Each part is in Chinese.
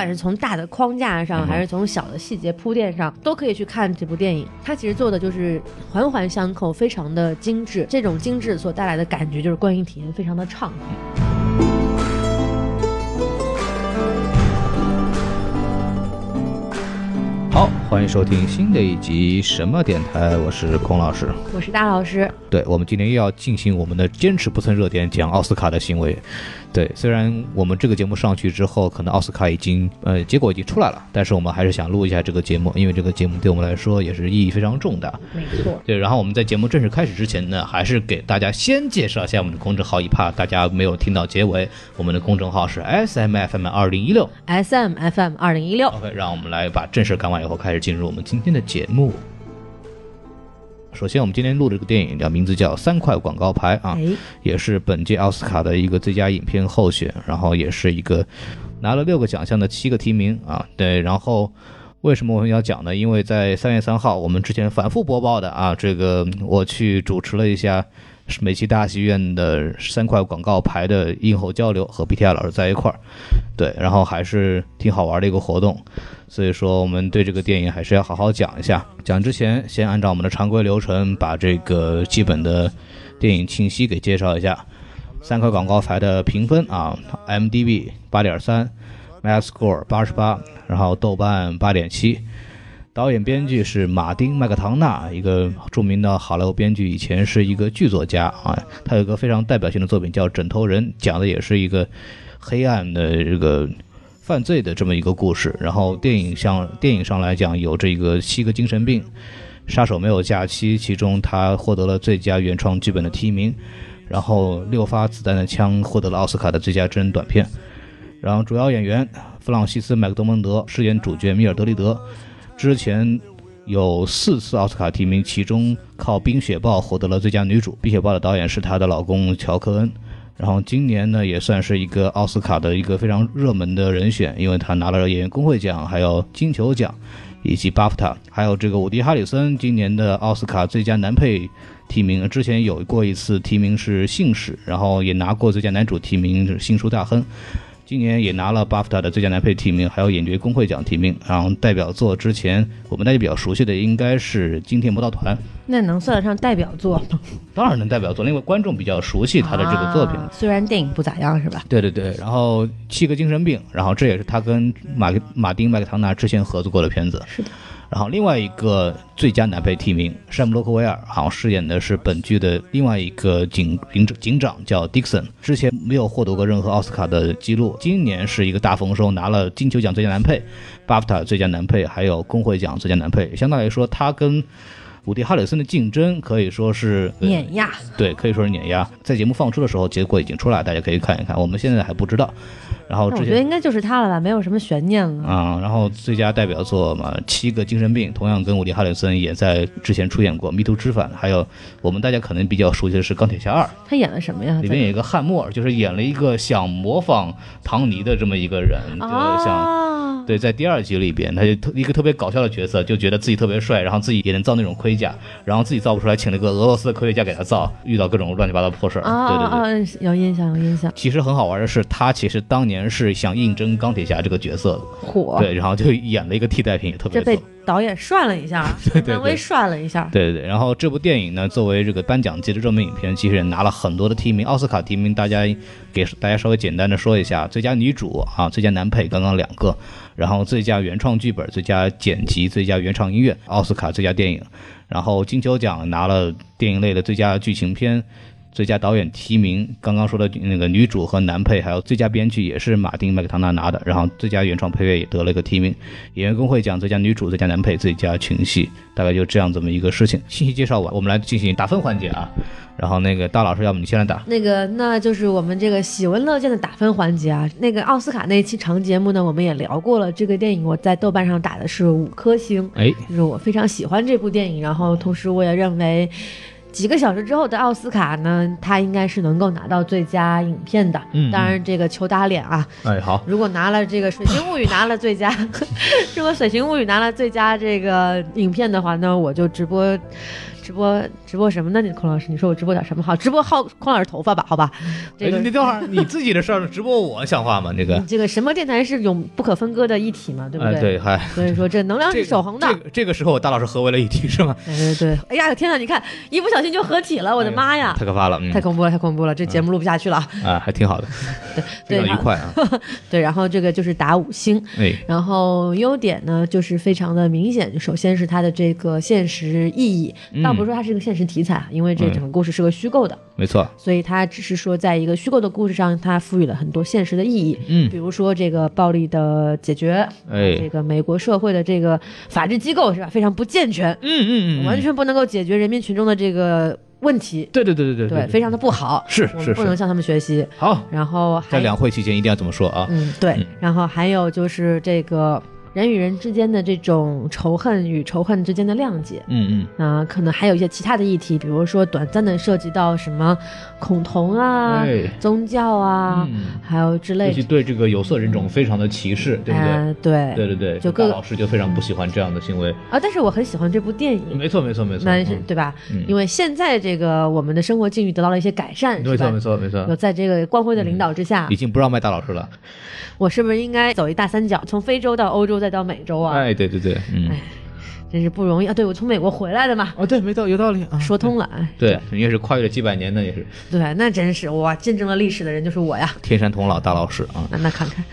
管是从大的框架上，还是从小的细节铺垫上，都可以去看这部电影。它其实做的就是环环相扣，非常的精致。这种精致所带来的感觉，就是观影体验非常的畅快。好，欢迎收听新的一集什么电台，我是孔老师。我是大老师，对，我们今天又要进行我们的坚持不蹭热点讲奥斯卡的行为。对，虽然我们这个节目上去之后，可能奥斯卡已经呃结果已经出来了，但是我们还是想录一下这个节目，因为这个节目对我们来说也是意义非常重大。没错。对，然后我们在节目正式开始之前呢，还是给大家先介绍一下我们的公众号，一怕大家没有听到结尾，我们的公众号是 S M F M 二零一六。S M F M 二零一六，OK，让我们来把正事干完以后，开始进入我们今天的节目。首先，我们今天录的这个电影叫名字叫《三块广告牌》啊，哎，也是本届奥斯卡的一个最佳影片候选，然后也是一个拿了六个奖项的七个提名啊。对，然后为什么我们要讲呢？因为在三月三号，我们之前反复播报的啊，这个我去主持了一下美琪大戏院的三块广告牌的映后交流，和 BTI 老师在一块儿，对，然后还是挺好玩的一个活动。所以说，我们对这个电影还是要好好讲一下。讲之前，先按照我们的常规流程，把这个基本的电影信息给介绍一下。三块广告牌的评分啊，MDB 八点三，Metascore 八十八，然后豆瓣八点七。导演编剧是马丁麦克唐纳，一个著名的好莱坞编剧，以前是一个剧作家啊。他有一个非常代表性的作品叫《枕头人》，讲的也是一个黑暗的这个犯罪的这么一个故事。然后电影像电影上来讲，有这个七个精神病，杀手没有假期，其中他获得了最佳原创剧本的提名。然后六发子弹的枪获得了奥斯卡的最佳真人短片。然后主要演员弗朗西斯·麦克多蒙德饰演主角米尔德利德，之前有四次奥斯卡提名，其中靠《冰雪暴》获得了最佳女主。《冰雪暴》的导演是她的老公乔科恩。然后今年呢，也算是一个奥斯卡的一个非常热门的人选，因为他拿了演员工会奖，还有金球奖，以及巴夫塔，还有这个伍迪·哈里森今年的奥斯卡最佳男配提名，之前有过一次提名是《信使》，然后也拿过最佳男主提名是《新书大亨》。今年也拿了巴夫塔的最佳男配提名，还有演角工会奖提名。然后代表作之前我们大家比较熟悉的应该是《惊天魔盗团》，那能算得上代表作吗？当然能代表作，因为观众比较熟悉他的这个作品。啊虽然电影不咋样，是吧？对对对，然后七个精神病，然后这也是他跟马马丁麦克唐纳之前合作过的片子。是的。然后另外一个最佳男配提名，山姆洛克威尔好像饰演的是本剧的另外一个警警警长，叫 Dixon，之前没有获得过任何奥斯卡的记录，今年是一个大丰收，拿了金球奖最佳男配、巴夫塔最佳男配，还有工会奖最佳男配。相对来说，他跟伍迪·哈里森的竞争可以说是呃碾压，对，可以说是碾压。在节目放出的时候，结果已经出来，大家可以看一看。我们现在还不知道。然后那我觉得应该就是他了吧，没有什么悬念了。啊、然后最佳代表作嘛，《七个精神病》同样跟伍迪·哈里森也在之前出演过《迷途知返》，还有我们大家可能比较熟悉的是《钢铁侠二》，他演了什么呀？里面有一个汉默尔，就是演了一个想模仿唐尼的这么一个人，就是像。啊，对，在第二集里边，他就特一个特别搞笑的角色，就觉得自己特别帅，然后自己也能造那种盔甲，然后自己造不出来，请了个俄罗斯的科学家给他造，遇到各种乱七八糟破事儿。啊对对对。有印象，有印象。其实很好玩的是，他其实当年是想应征钢铁侠这个角色的，火，对，然后就演了一个替代品，也特别逗这被导演涮了一下，对对漫威涮了一下。对对对，然后这部电影呢，作为这个颁奖季的热门影片，其实也拿了很多的提名，奥斯卡提名，大家给大家稍微简单的说一下：最佳女主啊，最佳男配刚刚两个，然后最佳原创剧本、最佳剪辑、最佳原创音乐，奥斯卡最佳电影，然后金球奖拿了电影类的最佳剧情片。最佳导演提名，刚刚说的那个女主和男配，还有最佳编剧也是马丁麦克唐纳拿的，然后最佳原创配乐也得了一个提名。演员工会奖最佳女主、最佳男配、最佳群戏，大概就这样这么一个事情。信息介绍完，我们来进行打分环节啊。然后那个大老师，要不你先来打？那个，那就是我们这个喜闻乐见的打分环节啊。那个奥斯卡那一期长节目呢，我们也聊过了。这个电影我在豆瓣上打的是五颗星，哎，就是我非常喜欢这部电影，然后同时我也认为。几个小时之后的奥斯卡呢，他应该是能够拿到最佳影片的。嗯当然这个求打脸啊，哎，好，如果拿了这个《水形物语》拿了最佳，如果《水形物语》拿了最佳这个影片的话，那我就直播直直播直播什么呢？你孔老师，你说我直播点什么好？直播薅孔老师头发吧，好吧？这哎你等会儿，你自己的事儿直播我像话吗？这个，这个什么电台是永不可分割的一体嘛，对不哎，对？对，嗨，所以说这能量是守恒的。这个这个时候，大老师合为了一体是吗？对对对，哎呀，天哪！你看一不小心就合体了，我的妈呀！太可怕了，嗯太恐怖了，太恐怖了，这节目录不下去了。啊，还挺好的，非常愉快啊。对，然后这个就是打五星，哎，然后优点呢就是非常的明显，首先是它的这个现实意义，嗯倒不是说它是一个现实题材，因为这整个故事是个虚构的，没错，所以它只是说在一个虚构的故事上，它赋予了很多现实的意义。嗯比如说这个暴力的解决，哎这个美国社会的这个法治机构是吧，非常不健全，嗯嗯嗯，完全不能够解决人民群众的这个问题，对对对对对，非常的不好，是我们是是不能向他们学习。好。然后还在两会期间一定要这么说啊。嗯，对嗯。然后还有就是这个人与人之间的这种仇恨与仇恨之间的谅解。嗯嗯，啊、可能还有一些其他的议题，比如说短暂的涉及到什么恐同啊、哎，宗教啊，嗯还有之类尤其的。对这个有色人种非常的歧视，对不对？呃对对对对，就各大老师就非常不喜欢这样的行为。啊，但是我很喜欢这部电影。没错没错没错，那是嗯对吧？嗯因为现在这个我们的生活境遇得到了一些改善，没错没？错没有错，在这个光辉的领导之下，已经不让卖大老师了。我是不是应该走一大三角，从非洲到欧洲再到美洲啊？哎，对对对，嗯哎，真是不容易啊！对，我从美国回来的嘛，哦对，没道，有道理啊。说通了。哎，对，你也是跨越了几百年的，也是对，那真是哇，见证了历史的人就是我呀。天山童姥大老师啊那那看看，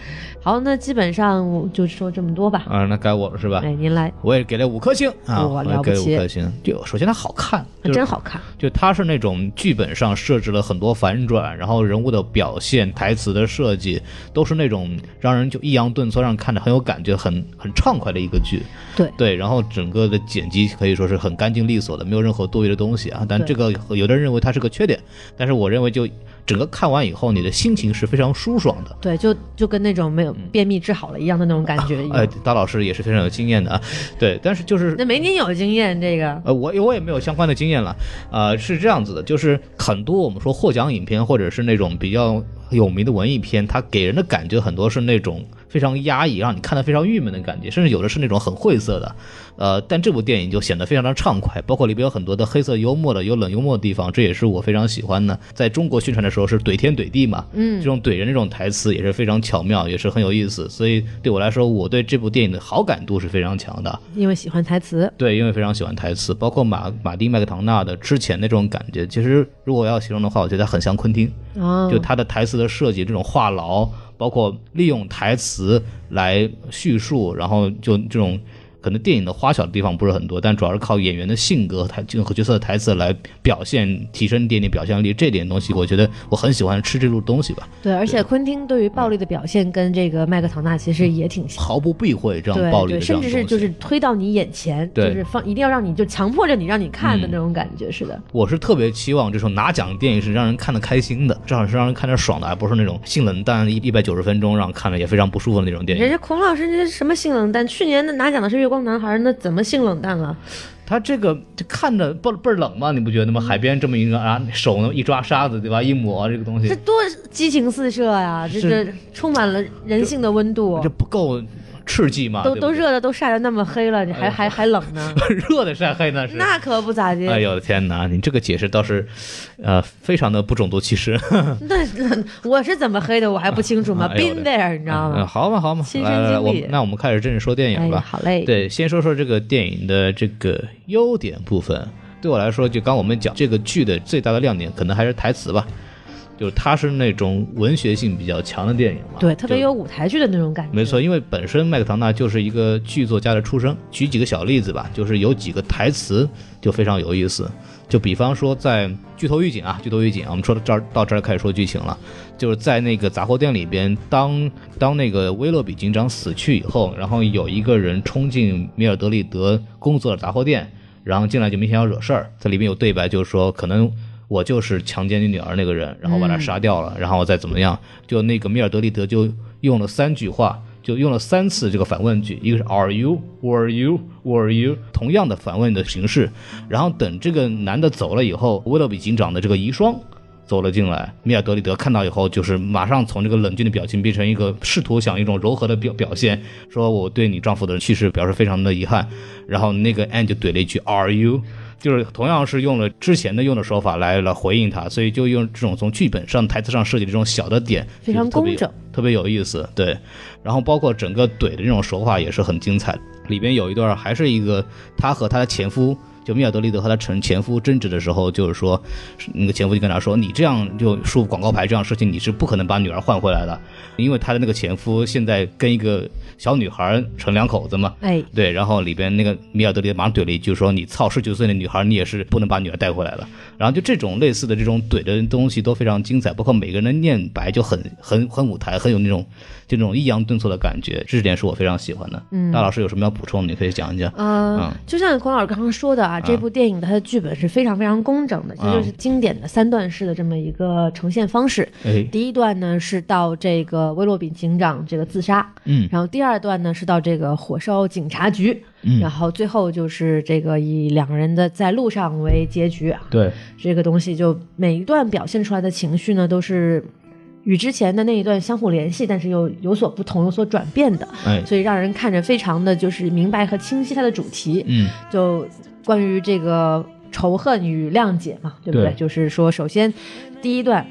好，那基本上我就说这么多吧。啊，那该我了是吧？哎，您来，我也给了五颗星啊，我也给了了不起五颗星。就首先它好看，那就是真好看。就它是那种剧本上设置了很多反转，然后人物的表现、台词的设计都是那种让人就抑扬顿挫，让人看着很有感觉、很很畅快的一个剧。对对，然后整个的剪辑可以说是很干净利索的，没有任何多余的东西啊。但这个有的人认为它是个缺点，但是我认为就整个看完以后，你的心情是非常舒爽的。对，就就跟那种没有便秘治好了一样的那种感觉一样。哎，大老师也是非常有经验的啊。对，但是就是那没您有经验，这个呃，我我也没有相关的经验了，呃，是这样子的，就是很多我们说获奖影片或者是那种比较有名的文艺片，它给人的感觉很多是那种非常压抑，让你看得非常郁闷的感觉，甚至有的是那种很晦涩的，呃，但这部电影就显得非常的畅快，包括里边有很多的黑色幽默的、有冷幽默的地方，这也是我非常喜欢的。在中国宣传的时候是怼天怼地嘛，嗯这种怼人这种台词也是非常巧妙，也是很有意思，所以对我来说，我对这部电影的好感度是非常强的。因为喜欢台词，对，因为非常喜欢台词，包括马马丁麦克唐纳的之前那种感觉，其实如果要形容的话，我觉得很像昆汀，哦，就他的台词的设计，这种话痨，包括利用台词来叙述，然后就这种。可能电影的花巧的地方不是很多，但主要是靠演员的性格、台和角色的台词来表现，提升一点点表现力。这点东西，我觉得我很喜欢吃这路东西吧，对，而且昆汀对于暴力的表现跟这个麦克唐纳其实也挺像。毫不避讳这样暴力。甚至是就是推到你眼前，就是放一定要让你就强迫着你让你看的嗯那种感觉，是的。我是特别期望这种拿奖的电影是让人看得开心的，至少是让人看着爽的，而不是那种性冷淡一一百九十分钟让看了也非常不舒服的那种电影。人家孔老师这什么性冷淡？去年的拿奖的是《月光男孩》，那怎么性冷淡了？他这个就看着倍儿倍儿冷嘛，你不觉得吗？海边这么一个啊，手呢一抓沙子，对吧？一抹这个东西，这多激情四射呀！这是这充满了人性的温度这，不够刺激嘛？都都热的都晒得那么黑了，你还还还冷呢？热的晒黑那是。那可不咋地。哎呦天哪！你这个解释倒是，呃，非常的不种族歧视。那那我是怎么黑的，我还不清楚吗？Been there，你知道嗯，吗？好嘛好嘛，亲身来来来，经历我那我们开始正式说电影吧。好嘞。对，先说说这个电影的这个优点部分。对我来说，就刚我们讲这个剧的最大的亮点，可能还是台词吧。就是它是那种文学性比较强的电影嘛，对，特别有舞台剧的那种感觉。没错，因为本身麦克唐纳就是一个剧作家的出身。举几个小例子吧，就是有几个台词就非常有意思。就比方说，在剧透预警啊，剧透预警啊，我们说到这儿到这儿开始说剧情了。就是在那个杂货店里边，当当那个威洛比警长死去以后，然后有一个人冲进米尔德利德工作的杂货店，然后进来就明显要惹事儿。在里面有对白，就是说可能。我就是强奸你女儿那个人，然后把她杀掉了，然后再怎么样？就那个米尔德里德就用了三句话，就用了三次这个反问句，一个是 Are you? Were you? Were you? 同样的反问的形式。然后等这个男的走了以后，威勒比警长的这个遗孀走了进来，米尔德里德看到以后，就是马上从这个冷峻的表情变成一个试图想一种柔和的表表现，说我对你丈夫的去世表示非常的遗憾。然后那个 Anne 就怼了一句 Are you？就是同样是用了之前的用的手法来来回应他，所以就用这种从剧本上、台词上设计的这种小的点，非常工整，特别有意思。对，然后包括整个怼的这种手法也是很精彩。里边有一段还是一个他和他的前夫。就米尔德利德和他前前夫争执的时候，就是说，那个前夫就跟他说：“你这样就竖广告牌这样事情，你是不可能把女儿换回来的，因为他的那个前夫现在跟一个小女孩成两口子嘛。”哎，对，然后里边那个米尔德利德马上怼了一句说：“你操，十九岁的女孩，你也是不能把女儿带回来了。”然后就这种类似的这种怼的东西都非常精彩，包括每个人的念白就很很很舞台，很有那种就那种抑扬顿挫的感觉，这点是我非常喜欢的。嗯大老师有什么要补充的？你可以讲一讲。呃嗯，就像孔老师刚刚说的啊，这部电影它的剧本是非常非常工整的，这就是经典的三段式的这么一个呈现方式。哎，第一段呢是到这个威洛比警长这个自杀，嗯然后第二段呢是到这个火烧警察局，嗯然后最后就是这个以两个人的在路上为结局啊。对，这个东西就每一段表现出来的情绪呢都是。与之前的那一段相互联系，但是又有所不同、有所转变的，哎，所以让人看着非常的就是明白和清晰它的主题。嗯就关于这个仇恨与谅解嘛，对不对？对就是说，首先第一段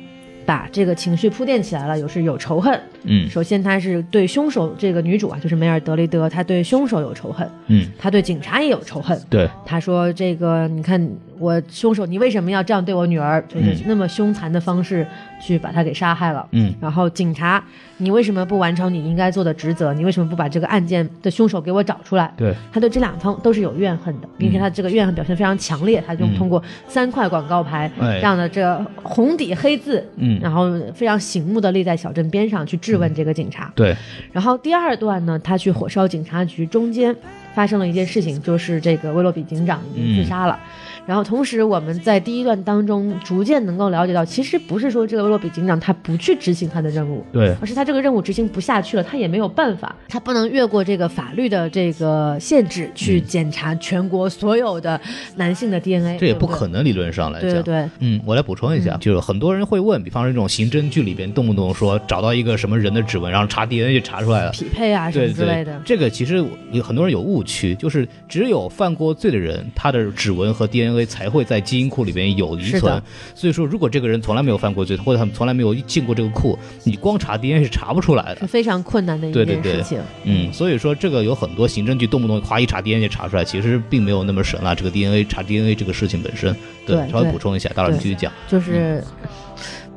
把这个情绪铺垫起来了，有是有仇恨。嗯首先，他是对凶手这个女主啊，就是梅尔德雷德，她对凶手有仇恨，嗯，她对警察也有仇恨。对，他说：“这个，你看我凶手，你为什么要这样对我女儿？就是嗯那么凶残的方式去把她给杀害了。嗯然后警察，你为什么不完成你应该做的职责？你为什么不把这个案件的凶手给我找出来？对，他对这两方都是有怨恨的，并且他这个怨恨表现非常强烈。他就嗯通过三块广告牌哎这样的这红底黑字，嗯然后非常醒目的立在小镇边上去质问这个警察。对，然后第二段呢，他去火烧警察局，中间发生了一件事情，就是这个威洛比警长已经自杀了。然后同时我们在第一段当中逐渐能够了解到，其实不是说这个威洛比警长他不去执行他的任务，对，而是他这个任务执行不下去了，他也没有办法，他不能越过这个法律的这个限制去检查全国所有的男性的 DNA，这也不可能，理论上来讲。对对对，嗯，我来补充一下，就是很多人会问，比方说这种刑侦剧里边，动不动说找到一个什么人的指纹，然后查 DNA 就查出来了。匹配啊什么之类的，这个其实有很多人有误区，就是只有犯过罪的人，他的指纹和 DNA 才会在基因库里边有遗存。所以说，如果这个人从来没有犯过罪，或者他们从来没有进过这个库，你光查 DNA 是查不出来的。是非常困难的一件事情。嗯，所以说这个有很多刑侦剧动不动夸一查 DNA 就查出来，其实并没有那么神啊。这个 DNA 查 DNA 这个事情本身，对稍微补充一下，大老师继续讲。就是，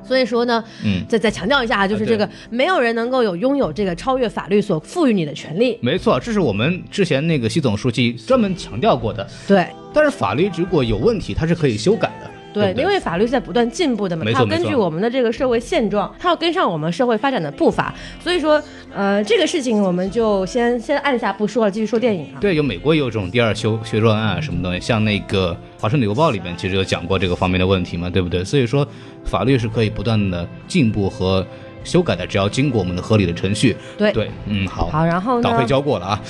所以说呢，嗯，再再强调一下啊，就是这个没有人能够有拥有这个超越法律所赋予你的权利。没错，这是我们之前那个习总书记专门强调过的。对但是法律如果有问题，它是可以修改的。对，对因为法律是在不断进步的嘛，它要根据我们的这个社会现状，它要跟上我们社会发展的步伐。所以说，呃，这个事情我们就先先按下不说了，继续说电影啊。对，有美国也有这种第二修学专案啊什么东西，像那个《华盛顿邮报》里面其实有讲过这个方面的问题嘛，对不对？所以说，法律是可以不断的进步和修改的，只要经过我们的合理的程序。对对，嗯，好，好，然后党费呢，交过了啊。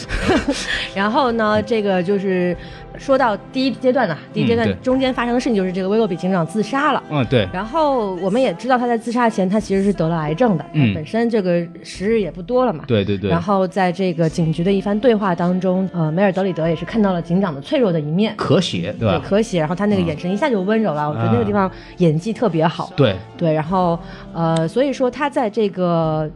然后呢，这个就是说到第一阶段呢，第一阶段中间发生的事情就是这个威洛比警长自杀了。嗯，对，然后我们也知道他在自杀前，他其实是得了癌症的，嗯本身这个时日也不多了嘛。对对对然。后在这个警局的一番对话当中，呃，梅尔德里德也是看到了警长的脆弱的一面，咳血，对吧？可喜。然后他那个眼神一下就温柔了，我觉得那个地方演技特别好。对，对，然后呃，所以说他在这个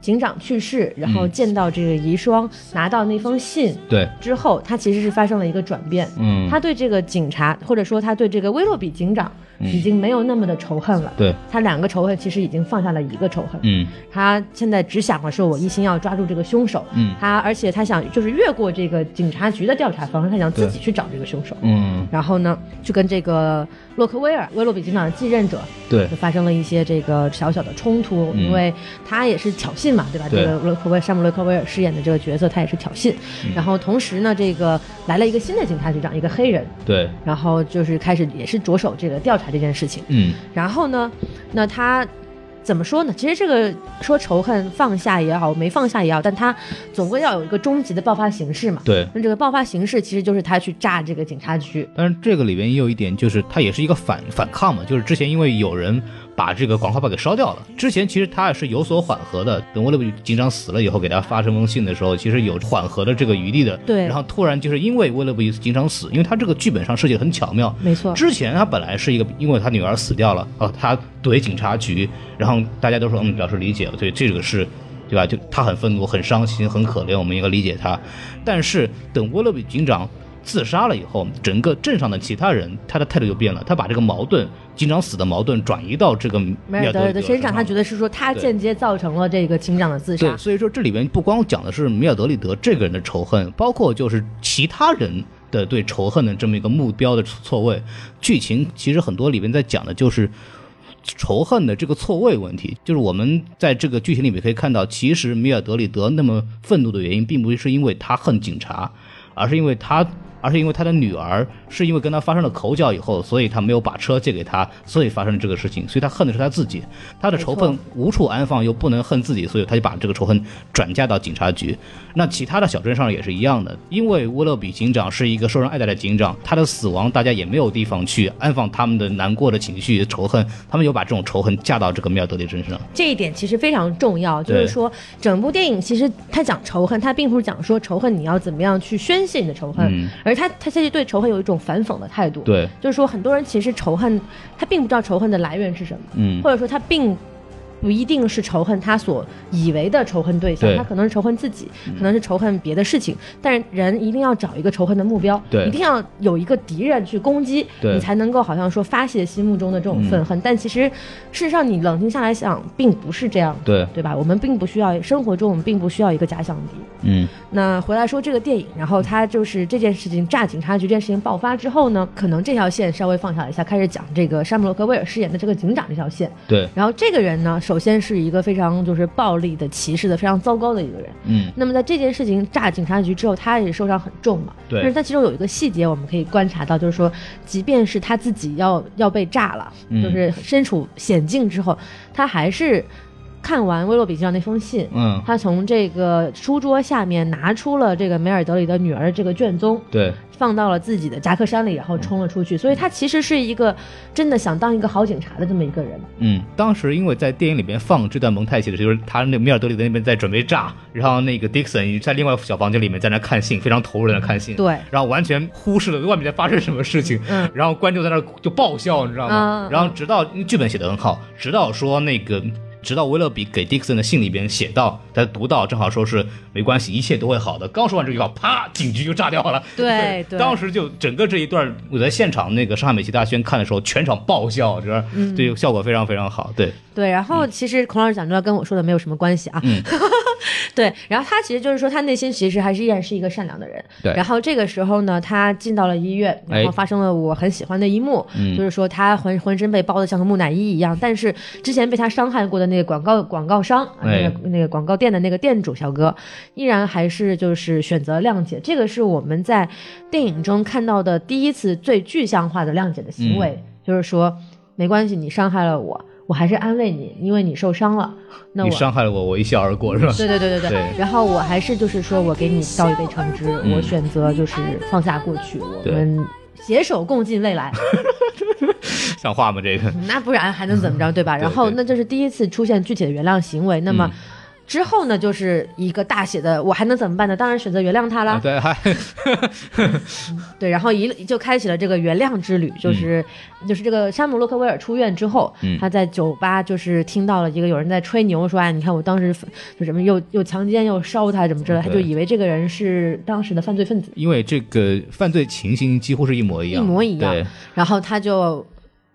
警长去世，然后嗯见到这个遗孀，拿到那封信对，之后，他其实是发生了一个转变。嗯，他对这个警察，或者说他对这个威洛比警长，已经没有那么的仇恨了。对，他两个仇恨其实已经放下了一个仇恨。嗯他现在只想的是我一心要抓住这个凶手。嗯他而且他想就是越过这个警察局的调查方式，他想自己去找这个凶手。嗯，然后呢，就跟这个洛克威尔威洛比警长的继任者对就，发生了一些这个小小的冲突，嗯因为他也是挑衅嘛，对吧？对这个洛克威尔山姆洛克威尔饰演的这个角色，他也是挑衅。嗯然后同时呢，这个来了一个新的警察局长，一个黑人，对，然后就是开始也是着手这个调查这件事情。嗯然后呢，那他怎么说呢？其实这个说仇恨放下也好，没放下也好，但他总归要有一个终极的爆发形式嘛。对。那这个爆发形式其实就是他去炸这个警察局。但是这个里边也有一点，就是他也是一个反反抗嘛，就是之前因为有人把这个广告牌给烧掉了。之前其实他是有所缓和的，等沃勒比警长死了以后，给他发这封信的时候，其实有缓和的这个余地的。对然后突然就是因为威勒比警长死，因为他这个剧本上设计的很巧妙，没错，之前他本来是一个，因为他女儿死掉了，哦，他怼警察局，然后大家都说嗯表示理解，对这个是，对吧？就他很愤怒、很伤心、很可怜，我们应该理解他。但是等沃勒比警长自杀了以后，整个镇上的其他人他的态度就变了，他把这个矛盾，警长死的矛盾转移到这个米梅尔德的身上，他觉得是说他间接造成了这个警长的自对，杀。所以说这里边不光讲的是米尔德里德这个人的仇恨，包括就是其他人的对仇恨的这么一个目标的错位。剧情其实很多里面在讲的就是仇恨的这个错位问题，就是我们在这个剧情里面可以看到，其实米尔德里德那么愤怒的原因，并不是因为他恨警察，而是因为他。而是因为他的女儿是因为跟他发生了口角以后，所以他没有把车借给他，所以发生了这个事情，所以他恨的是他自己，他的仇恨无处安放，又不能恨自己，所以他就把这个仇恨转嫁到警察局。那其他的小镇上也是一样的，因为沃勒比警长是一个受人爱戴的警长，他的死亡大家也没有地方去安放他们的难过的情绪、仇恨，他们有把这种仇恨嫁到这个米尔德里身上。这一点其实非常重要，就是说整部电影其实他讲仇恨，他并不是讲说仇恨你要怎么样去宣泄你的仇恨，嗯而他他其实对仇恨有一种反讽的态度。对，就是说很多人其实仇恨他并不知道仇恨的来源是什么，嗯，或者说他并。不一定是仇恨他所以为的仇恨对象，对他可能是仇恨自己，可能是仇恨别的事情。但是人一定要找一个仇恨的目标，对一定要有一个敌人去攻击，对你才能够好像说发泄心目中的这种愤恨。但其实事实上，你冷静下来想，并不是这样，对，对吧？我们并不需要生活中，我们并不需要一个假想敌。嗯，那回来说这个电影，然后他就是这件事情炸警察局这件事情爆发之后呢，可能这条线稍微放下了一下，开始讲这个山姆洛克威尔饰演的这个警长这条线。对，然后这个人呢，首先是一个非常就是暴力的、歧视的、非常糟糕的一个人。嗯，那么在这件事情炸警察局之后，他也受伤很重嘛。对但是他其中有一个细节我们可以观察到，就是说，即便是他自己要要被炸了，嗯就是身处险境之后，他还是看完威洛比警长那封信，嗯，他从这个书桌下面拿出了这个梅尔德里的女儿的这个卷宗，对，放到了自己的夹克衫里，然后冲了出去。所以他其实是一个真的想当一个好警察的这么一个人。嗯，当时因为在电影里边放这段蒙太奇的时候，就是他那梅尔德里的那边在准备炸，然后那个 Dixon 在另外小房间里面在那看信，非常投入的看信，对然后完全忽视了外面在发生什么事情，嗯然后观众在那就爆笑，你知道吗？嗯然后直到剧本写的很好，直到说那个。直到威勒比给 Dixon 的信里边写到，他读到正好说是没关系，一切都会好的。刚说完这句话，啪，警局就炸掉了。对对当时就整个这一段，我在现场那个上海美琪大轩看的时候，全场爆笑，这嗯这个效果非常非常好。对，对，然后其实孔老师讲这段跟我说的没有什么关系啊。嗯 对，然后他其实就是说，他内心其实还是依然是一个善良的人。对然后这个时候呢，他进到了医院，然后哎发生了我很喜欢的一幕，嗯就是说他浑浑身被包的像个木乃伊一样，但是之前被他伤害过的那个广告广告商，那个那个广告店的那个店主小哥，依然还是就是选择谅解。这个是我们在电影中看到的第一次最具象化的谅解的行为，就是说没关系，你伤害了我。我还是安慰你，因为你受伤了。那你我伤害了我，我一笑而过，是吧？对对对对对。对然后我还是就是说我给你倒一杯橙汁，嗯我选择就是放下过去，我们携手共进未来。像话吗？这个？那不然还能怎么着，对吧？然后那这是第一次出现具体的原谅行为。那么嗯之后呢，就是一个大写的，我还能怎么办呢？当然选择原谅他啦。啊对，还 对，然后一就开启了这个原谅之旅，就是、就是这个山姆洛克威尔出院之后，嗯。他在酒吧就是听到了一个有人在吹牛说，哎，你看我当时就什么又又强奸又烧他什么之类的，他就以为这个人是当时的犯罪分子，因为这个犯罪情形几乎是一模一样，一模一样。对，然后他就。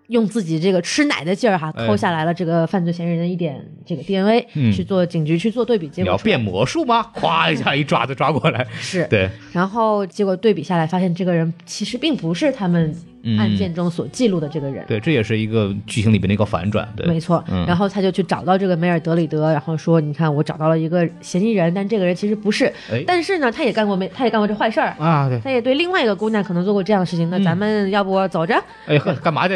用自己这个吃奶的劲儿哈，哎。抠下来了这个犯罪嫌疑人的一点这个 DNA，、嗯。去做警局去做对比，结果你要变魔术吗？咵一下一爪子抓过来，是，对，然后结果对比下来，发现这个人其实并不是他们嗯案件中所记录的这个人，对，这也是一个剧情里边的一个反转，对，没错，嗯然后他就去找到这个梅尔德里德，然后说：“你看，我找到了一个嫌疑人，但这个人其实不是。哎但是呢，他也干过没，他也干过这坏事儿，啊，对，他也对另外一个姑娘可能做过这样的事情。那咱们要不走着？哎，呵干嘛去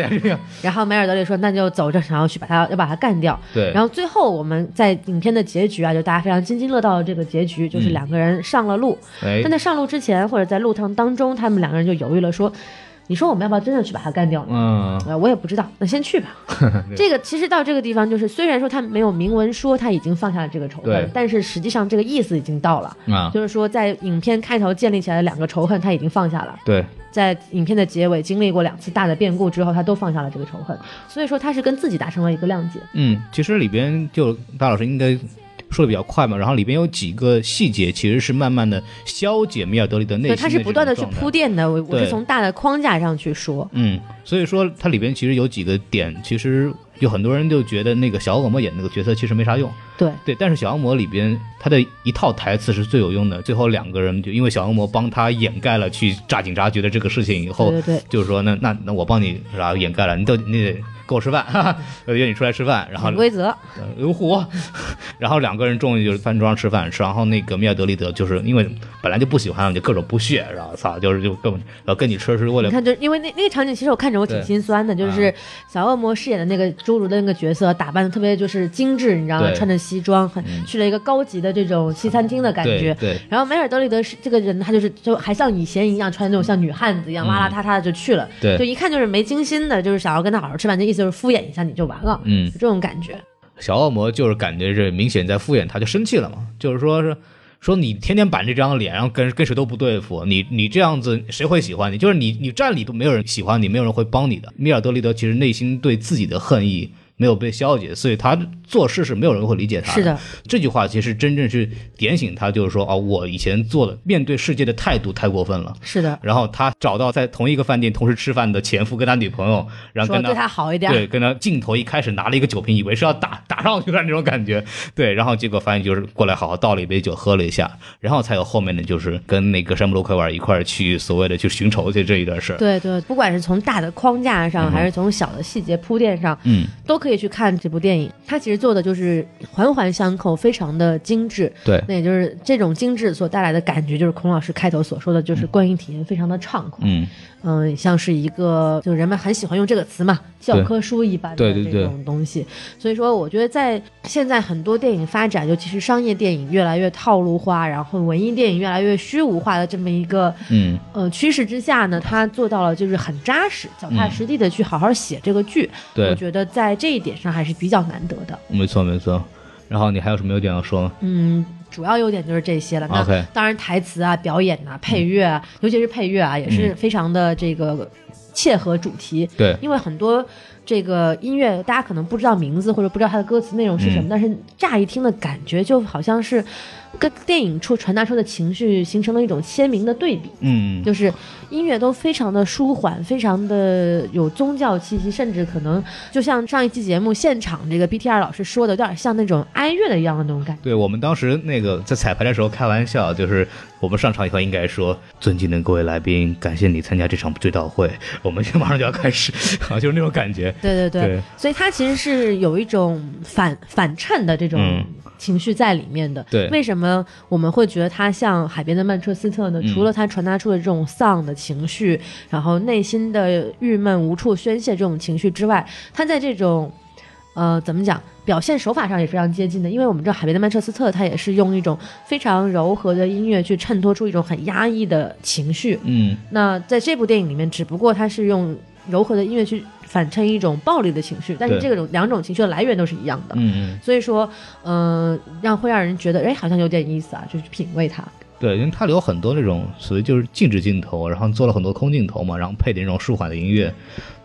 然后梅尔德里说：那就走着，然后去把他要把他干掉。对，然后最后我们在影片的结局啊，就大家非常津津乐道的这个结局，就是嗯两个人上了路。哎但，在上路之前，或者在路程当中，他们两个人就犹豫了，说。你说我们要不要真的去把他干掉呢？嗯，呃，我也不知道，那先去吧。这个其实到这个地方，就是虽然说他没有明文说他已经放下了这个仇恨，但是实际上这个意思已经到了，啊，就是说在影片开头建立起来的两个仇恨，他已经放下了。对，在影片的结尾经历过两次大的变故之后，他都放下了这个仇恨，所以说他是跟自己达成了一个谅解。嗯，其实里边就大老师应该说的比较快嘛，然后里边有几个细节其实是慢慢的消解米尔德里的内对，心，他是不断的去铺。垫的。我我是从大的框架上去说，嗯，所以说它里边其实有几个点，其实有很多人就觉得那个小恶魔演那个角色其实没啥用，对对，但是小恶魔里边他的一套台词是最有用的。最后两个人就因为小恶魔帮他掩盖了去炸警察局的这个事情以后，对对对。就是说那那那我帮你是吧掩盖了，你都你得跟我吃饭，哈哈，约你出来吃饭，然后潜规则，呃有火，然后两个人终于就是饭桌上吃饭，然后那个米尔德利德就是因为本来就不喜欢，就各种不屑，然后操，就是就跟要跟你吃是为了你看，就是因为那那个场景，其实我看着我挺心酸的，就是小恶魔饰演的那个侏儒的那个角色，打扮的特别就是精致，你知道吗？穿着西装，很嗯。去了一个高级的这种西餐厅的感觉。对。对然后梅尔德利德是这个人，他就是就还像以前一样穿那种像女汉子一样邋邋遢遢的就去了，嗯对。就一看就是没精心的，就是想要跟他好好吃饭，就意思就是敷衍一下你就完了，嗯这种感觉。小恶魔就是感觉是明显在敷衍他，就生气了嘛，就是说是说你天天板着这张脸，然后跟跟谁都不对付，你你这样子谁会喜欢你？就是你你站里都没有人喜欢你，没有人会帮你的。米尔德利德其实内心对自己的恨意没有被消解，所以他做事是没有人会理解他是的，这句话其实真正是点醒他，就是说啊，我以前做的面对世界的态度太过分了。是的，然后他找到在同一个饭店同时吃饭的前夫跟他女朋友，然后跟说对他好一点。对，跟他镜头一开始拿了一个酒瓶，以为是要打打上去的那种感觉，对，然后结果发现就是过来好好倒了一杯酒，喝了一下，然后才有后面的就是跟那个山姆洛克维尔一块儿去所谓的去寻仇去这一段事儿。对对，不管是从大的框架上，还是从小的细节铺垫上，嗯，都可以去看这部电影。它其实做的就是环环相扣，非常的精致。对，那也就是这种精致所带来的感觉，就是孔老师开头所说的，就是观影体验非常的畅快。嗯，嗯，像是一个，就人们很喜欢用这个词嘛，教科书一般的这种东西。所以说，我觉得在现在很多电影发展，尤其是商业电影越来越套路化，然后文艺电影越来越虚无化的这么一个嗯，呃趋势之下呢，他做到了就是很扎实、脚踏实地的去好好写这个剧。我对，觉得在这一点上还是比较难得的。没错没错。然后你还有什么优点要说吗嗯，主要优点就是这些了。那当然，台词啊、表演啊、配乐啊，尤其是配乐啊，也是非常的这个切合主题。对，因为很多这个音乐，大家可能不知道名字或者不知道它的歌词内容是什么，嗯。但是乍一听的感觉就好像是跟电影出传达出的情绪形成了一种鲜明的对比。嗯，就是音乐都非常的舒缓，非常的有宗教气息，甚至可能就像上一期节目现场这个 BTR 老师说的，有点像那种哀乐的一样的那种感觉。对我们当时那个在彩排的时候开玩笑，就是我们上场以后应该说：“尊敬的各位来宾，感谢你参加这场追悼会，我们现在马上就要开始。”啊，就是那种感觉。对对对，对所以它其实是有一种反反衬的这种嗯情绪在里面的。对为什么我们会觉得它像海边的曼彻斯特呢？嗯除了它传达出的这种丧的情绪，然后内心的郁闷无处宣泄这种情绪之外，它在这种呃怎么讲表现手法上也非常接近的，因为我们知道海边的曼彻斯特，它也是用一种非常柔和的音乐去衬托出一种很压抑的情绪。嗯，那在这部电影里面，只不过它是用柔和的音乐去反衬一种暴力的情绪，但是对这种两种情绪的来源都是一样的。嗯嗯，所以说，嗯、让会让人觉得，哎，好像有点意思啊，就是品味它。对，因为它里有很多那种所谓就是静止镜头，然后做了很多空镜头嘛，然后配点那种舒缓的音乐，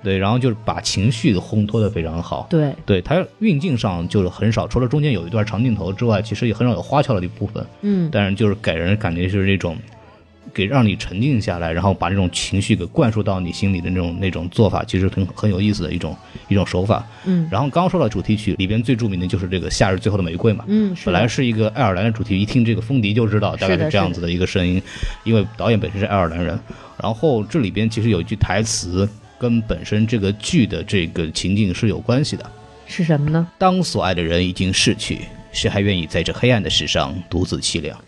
对，然后就是把情绪烘托的非常好。对，对它运镜上就是很少，除了中间有一段长镜头之外，其实也很少有花俏的一部分。嗯，但是就是给人感觉就是那种，给让你沉静下来，然后把这种情绪给灌输到你心里的那种那种做法，其实很很有意思的一种一种手法。嗯然后刚刚说到主题曲里边最著名的就是这个《夏日最后的玫瑰》嘛。嗯，本来是一个爱尔兰的主题，一听这个风笛就知道大概是这样子的一个声音，因为导演本身是爱尔兰人。然后这里边其实有一句台词跟本身这个剧的这个情境是有关系的。是什么呢？当所爱的人已经逝去，谁还愿意在这黑暗的世上独自凄凉？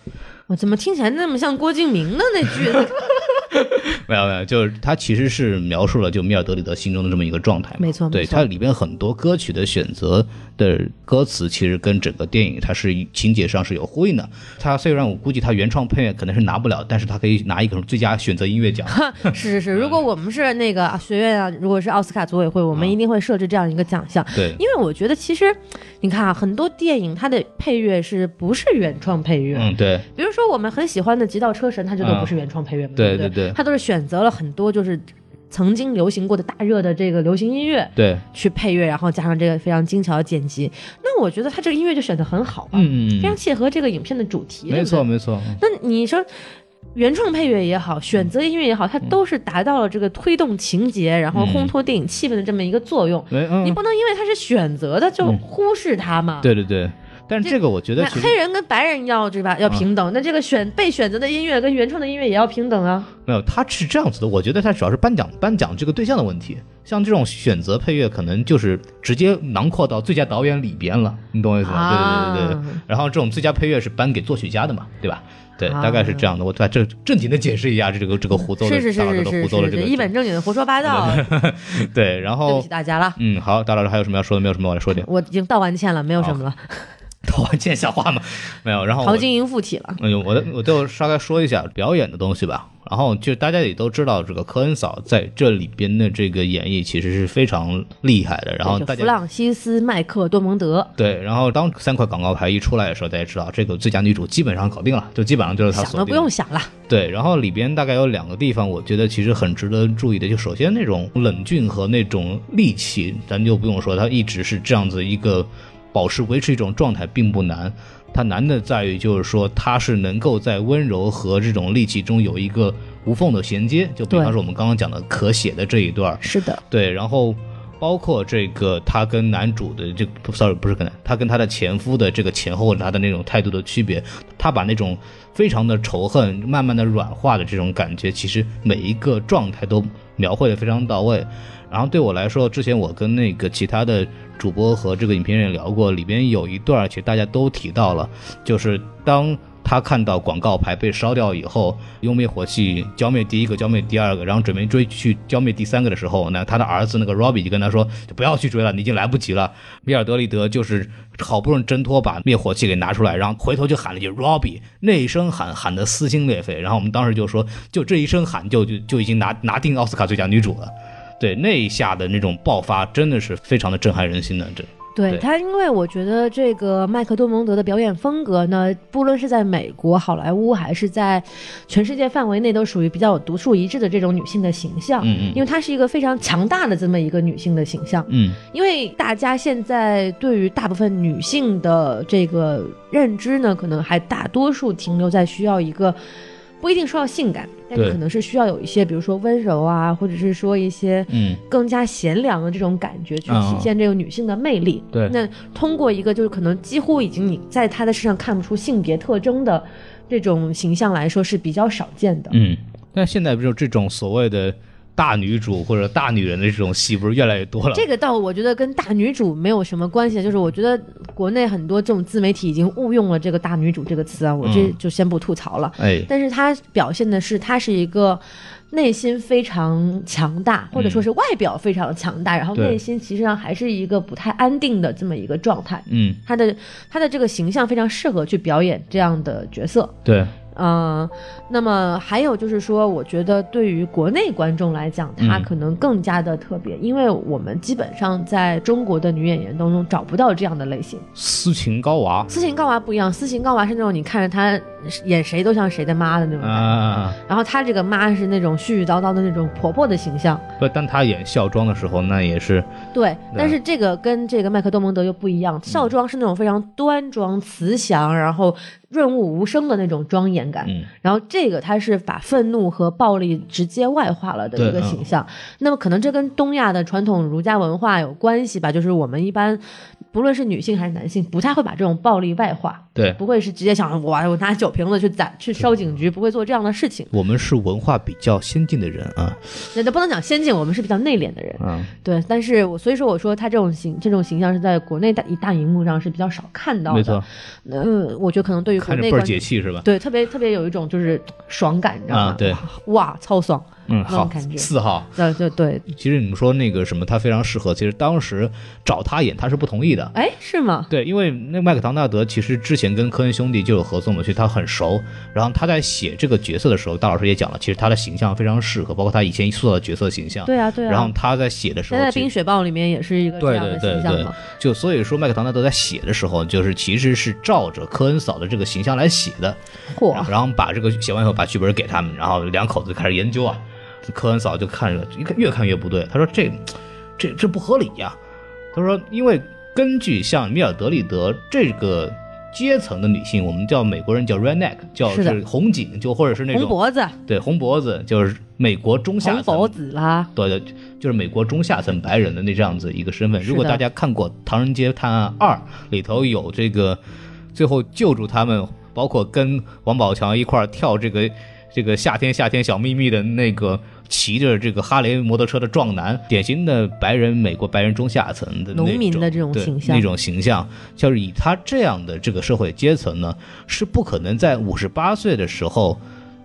我怎么听起来那么像郭敬明的那句？没有没有，就是他其实是描述了就米尔德里德心中的这么一个状态。没错对它里边很多歌曲的选择的歌词，其实跟整个电影它是情节上是有呼应的。他虽然我估计他原创配乐可能是拿不了，但是他可以拿一个最佳选择音乐奖。是是是，如果我们是那个学院啊，如果是奥斯卡组委会，我们一定会设置这样一个奖项。对，因为我觉得其实，你看啊，很多电影它的配乐是不是原创配乐？嗯，对，比如说我们很喜欢的《极道车神》，它就都嗯不是原创配乐嘛，不对对对对它都是选择了很多就是曾经流行过的大热的这个流行音乐对，去配乐，然后加上这个非常精巧的剪辑。那我觉得他这个音乐就选的很好吧，嗯嗯非常嗯，切合这个影片的主题。没错。没错，那你说。原创配乐也好，选择音乐也好，它都是达到了这个推动情节，然后烘托电影气氛的这么一个作用。嗯你，不能因为它是选择的就嗯忽视它嘛。对对对。但是这个我觉得黑人跟白人要对吧？要平等，那这个选被选择的音乐跟原创的音乐也要平等啊。没有，他是这样子的。我觉得他主要是颁奖颁奖这个对象的问题。像这种选择配乐，可能就是直接囊括到最佳导演里边了，你懂我意思吧？对对对对。啊然后这种最佳配乐是颁给作曲家的嘛，对吧？对，啊大概是这样的。我把这正经的解释一下这个这个胡诌的是是是大老师的是是是是，胡诌的这个一本正经的胡说八道，对，然对不后起大家了。嗯，好，大老师还有什么要说的？没有什么，我来说点。我已经道完歉了，没有什么了，讨完见笑话吗？没有。然后我陶晶莹附体了。哎呦，我的我就稍微说一下表演的东西吧。然后就大家也都知道，这个科恩嫂在这里边的这个演绎其实是非常厉害的。然后大家弗朗西斯麦克多蒙德对，然后当三块广告牌一出来的时候，大家知道这个最佳女主基本上搞定了，就基本上就是她想都。不用想了，对，然后里边大概有两个地方，我觉得其实很值得注意的。就首先那种冷峻和那种戾气，咱就不用说，她一直是这样子一个保持维持一种状态并不难。它难的在于，就是说它是能够在温柔和这种戾气中有一个无缝的衔接。就比方说我们刚刚讲的可写的这一段，是的，对，然后包括这个他跟男主的这不，sorry，不是跟男，他跟他的前夫的这个前后他的那种态度的区别，他把那种非常的仇恨慢慢的软化的这种感觉，其实每一个状态都描绘的非常到位。然后对我来说，之前我跟那个其他的主播和这个影评人也聊过，里边有一段，其实大家都提到了，就是当他看到广告牌被烧掉以后，用灭火器浇灭第一个，浇灭第二个，然后准备追去浇灭第三个的时候，那他的儿子那个 Robbie 就跟他说，就不要去追了，你已经来不及了。米尔德里德就是好不容易挣脱把灭火器给拿出来，然后回头就喊了一句 Robbie，那一声喊喊得撕心裂肺。然后我们当时就说，就这一声喊就就就已经拿拿定奥斯卡最佳女主了。对那一下的那种爆发，真的是非常的震撼人心的。这对对他，因为我觉得这个麦克多蒙德的表演风格呢，不论是在美国好莱坞，还是在全世界范围内，都属于比较有独树一帜的这种女性的形象。嗯嗯因为她是一个非常强大的这么一个女性的形象。嗯因为大家现在对于大部分女性的这个认知呢，可能还大多数停留在需要一个。不一定说要性感，但是可能是需要有一些，比如说温柔啊，或者是说一些嗯，更加贤良的这种感觉，去体现这个女性的魅力。对。那通过一个就是可能几乎已经你在她的身上看不出性别特征的这种形象来说是比较少见的。嗯，但现在不就这种所谓的大女主或者大女人的这种戏，不是越来越多了？这个倒我觉得跟大女主没有什么关系，就是我觉得国内很多这种自媒体已经误用了这个“大女主”这个词啊，我这嗯就先不吐槽了。哎，但是她表现的是她是一个内心非常强大，或者说是外表非常强大，然后内心其实上还是一个不太安定的这么一个状态。嗯，她的她的这个形象非常适合去表演这样的角色。对，嗯，那么还有就是说，我觉得对于国内观众来讲，她嗯可能更加的特别，因为我们基本上在中国的女演员当中找不到这样的类型。斯琴高娃斯琴高娃不一样，斯琴高娃是那种你看着她演谁都像谁的妈的那种感觉，啊，然后她这个妈是那种絮絮叨叨的那种婆婆的形象。不，但她演孝庄的时候，那也是，对，但是这个跟这个麦克多蒙德又不一样，孝庄是那种非常端庄慈祥，然后润物无声的那种庄严感。嗯，然后这个它是把愤怒和暴力直接外化了的一个形象。那么可能这跟东亚的传统儒家文化有关系吧？就是我们一般不论是女性还是男性，不太会把这种暴力外化，对，不会是直接想我我拿酒瓶子去攒去烧警局，不会做这样的事情。我们是文化比较先进的人啊，那那不能讲先进，我们是比较内敛的人。嗯，对，但是我所以说我说他这种形这种形象是在国内大大荧幕上是比较少看到的。没错，呃，我觉得可能对看着倍解气是吧？对，特别特别有一种就是爽感，你知道吗？啊对哇，超爽，嗯，好那种感觉，四号。对对对，其实你们说那个什么，他非常适合。其实当时找他演，他是不同意的。哎，是吗？对，因为那麦克唐纳德其实之前跟科恩兄弟就有合作嘛，所以他很熟。然后他在写这个角色的时候，大老师也讲了，其实他的形象非常适合，包括他以前塑造的角色形象。对啊，对啊。然后他在写的时候，他在《冰雪暴》里面也是一个这对样的对对对就所以说麦克唐纳德在写的时候，就是其实是照着科恩嫂的这个形象来写的。嚯，然后把这个写完以后，把剧本给他们，然后两口子开始研究啊。科恩嫂就看着，一看越看越不对，他说这这这不合理呀、他说，因为根据像米尔德利德这个阶层的女性，我们叫美国人叫 redneck，叫是红颈，就或者是那种红脖子，对红脖子，就是美国中下层。红脖子啦，对对，就是美国中下层白人的那这样子一个身份。如果大家看过《唐人街探案二》，里头有这个最后救助他们，包括跟王宝强一块儿跳这个这个夏天夏天小秘密的那个骑着这个哈雷摩托车的壮男，典型的白人美国白人中下层的那农民的这种对形象那种形象，就是以他这样的这个社会阶层呢，是不可能在五十八岁的时候。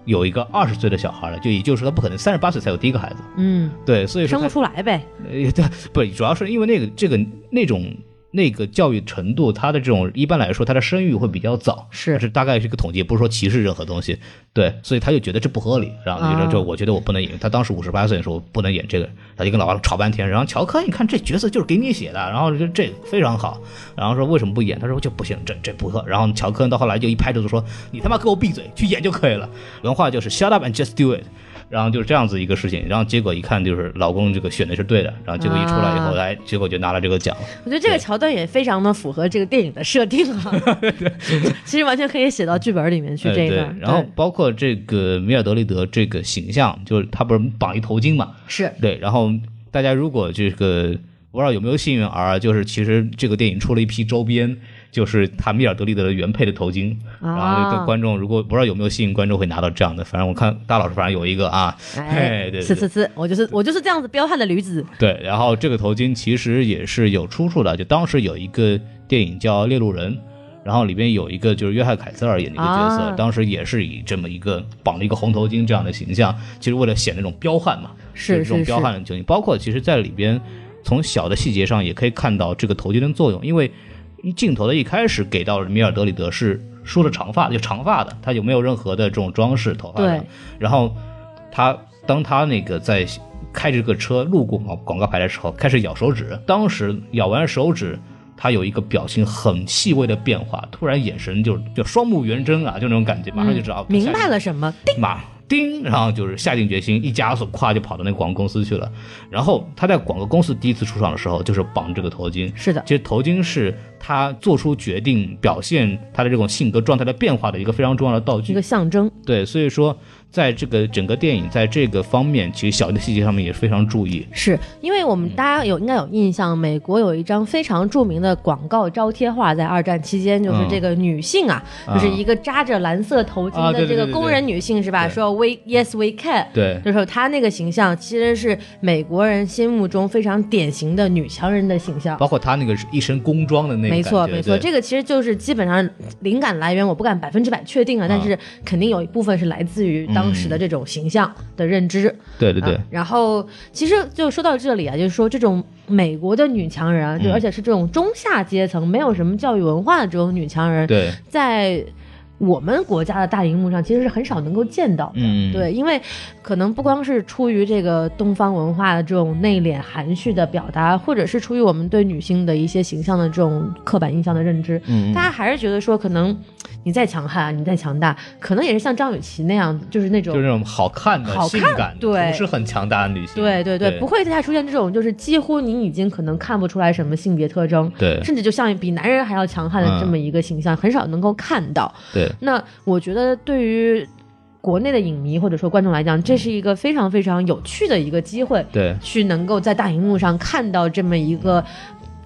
有一个二十岁的小孩的，就也就是说他不可能三十八岁才有第一个孩子，嗯，对，所以说生不出来呗。呃，对，不，主要是因为那个这个那种那个教育程度，他的这种一般来说他的生育会比较早，是。是大概是一个统计，不是说歧视任何东西，对，所以他就觉得这不合理，然后就就我觉得我不能演，他当时五十八岁的时候不能演这个，他就跟老王吵半天，然后乔科，你看这角色就是给你写的，然后就这个非常好，然后说为什么不演，他说就不行，这这不合，然后乔科到后来就一拍桌子说你他妈给我闭嘴，去演就可以了，原话就是 shut up and just do it。然后就是这样子一个事情，然后结果一看就是老公这个选的是对的，然后结果一出来以后，啊哎，结果就拿了这个奖。我觉得这个桥段也非常的符合这个电影的设定啊，其实完全可以写到剧本里面去。这个，，然后包括这个米尔德利德这个形象，就是他不是绑一头巾嘛，是对，然后大家如果这个不知道有没有幸运儿啊，就是其实这个电影出了一批周边，就是他米尔德利德的原配的头巾，然后这观众如果不知道有没有吸引观众会拿到这样的，反正我看大老师反正有一个啊，哎，对对呲呲呲，我就是我就是这样子彪悍的驴子。对，然后这个头巾其实也是有出处的，就当时有一个电影叫《猎鹿人》，然后里边有一个就是约翰凯瑟尔演的一个角色，啊。当时也是以这么一个绑了一个红头巾这样的形象，其实为了显那种彪悍嘛，是这种是是。彪悍的情绪，包括其实在里边从小的细节上也可以看到这个头巾的作用，因为镜头的一开始给到了米尔德里德是梳着长发，就长发的，他就没有任何的这种装饰头发上对，然后他当他那个在开着这个车路过广广告牌的时候，开始咬手指，当时咬完手指。他有一个表情很细微的变化，突然眼神就就双目圆睁啊，就那种感觉，马上就知道、嗯明白了什么？叮，马叮，然后就是下定决心，一加速，咵就跑到那个广告公司去了。然后他在广告公司第一次出场的时候，就是绑这个头巾。是的，其实头巾是他做出决定、表现他的这种性格状态的变化的一个非常重要的道具一个。象征。对，所以说在这个整个电影在这个方面，其实小的细节上面也非常注意。是因为我嗯们大家有应该有印象，美国有一张非常著名的广告招贴画，在二战期间，就是嗯。这个女性啊，就是一个扎着蓝色头巾啊的这个工人女性是吧？对。说 We Yes We Can。对，就是她那个形象，其实是美国人心目中非常典型的女强人的形象。包括她那个一身工装的那个没错，没错，这个其实就是基本上灵感来源，我不敢百分之百确定啊，但啊是肯定有一部分是来自于当时的这种形象的认知。对对对。啊，然后其实就说到这里啊，就是说这种美国的女强人啊，就嗯。而且是这种中下阶层、没有什么教育文化的这种女强人，对，在我们国家的大荧幕上其实是很少能够见到的。嗯，对，因为可能不光是出于这个东方文化的这种内敛含蓄的表达，或者是出于我们对女性的一些形象的这种刻板印象的认知，嗯，大家还是觉得说，可能你再强悍，你再强大，可能也是像张雨绮那样，就是那种就是那种好看的、好看性感，对不是很强大的女性。对对对，对不会再出现这种就是几乎你已经可能看不出来什么性别特征，对甚至就像比男人还要强悍的这么一个形象，很少能够看到。对那我觉得对于国内的影迷或者说观众来讲，这是一个非常非常有趣的一个机会，对去能够在大荧幕上看到这么一个。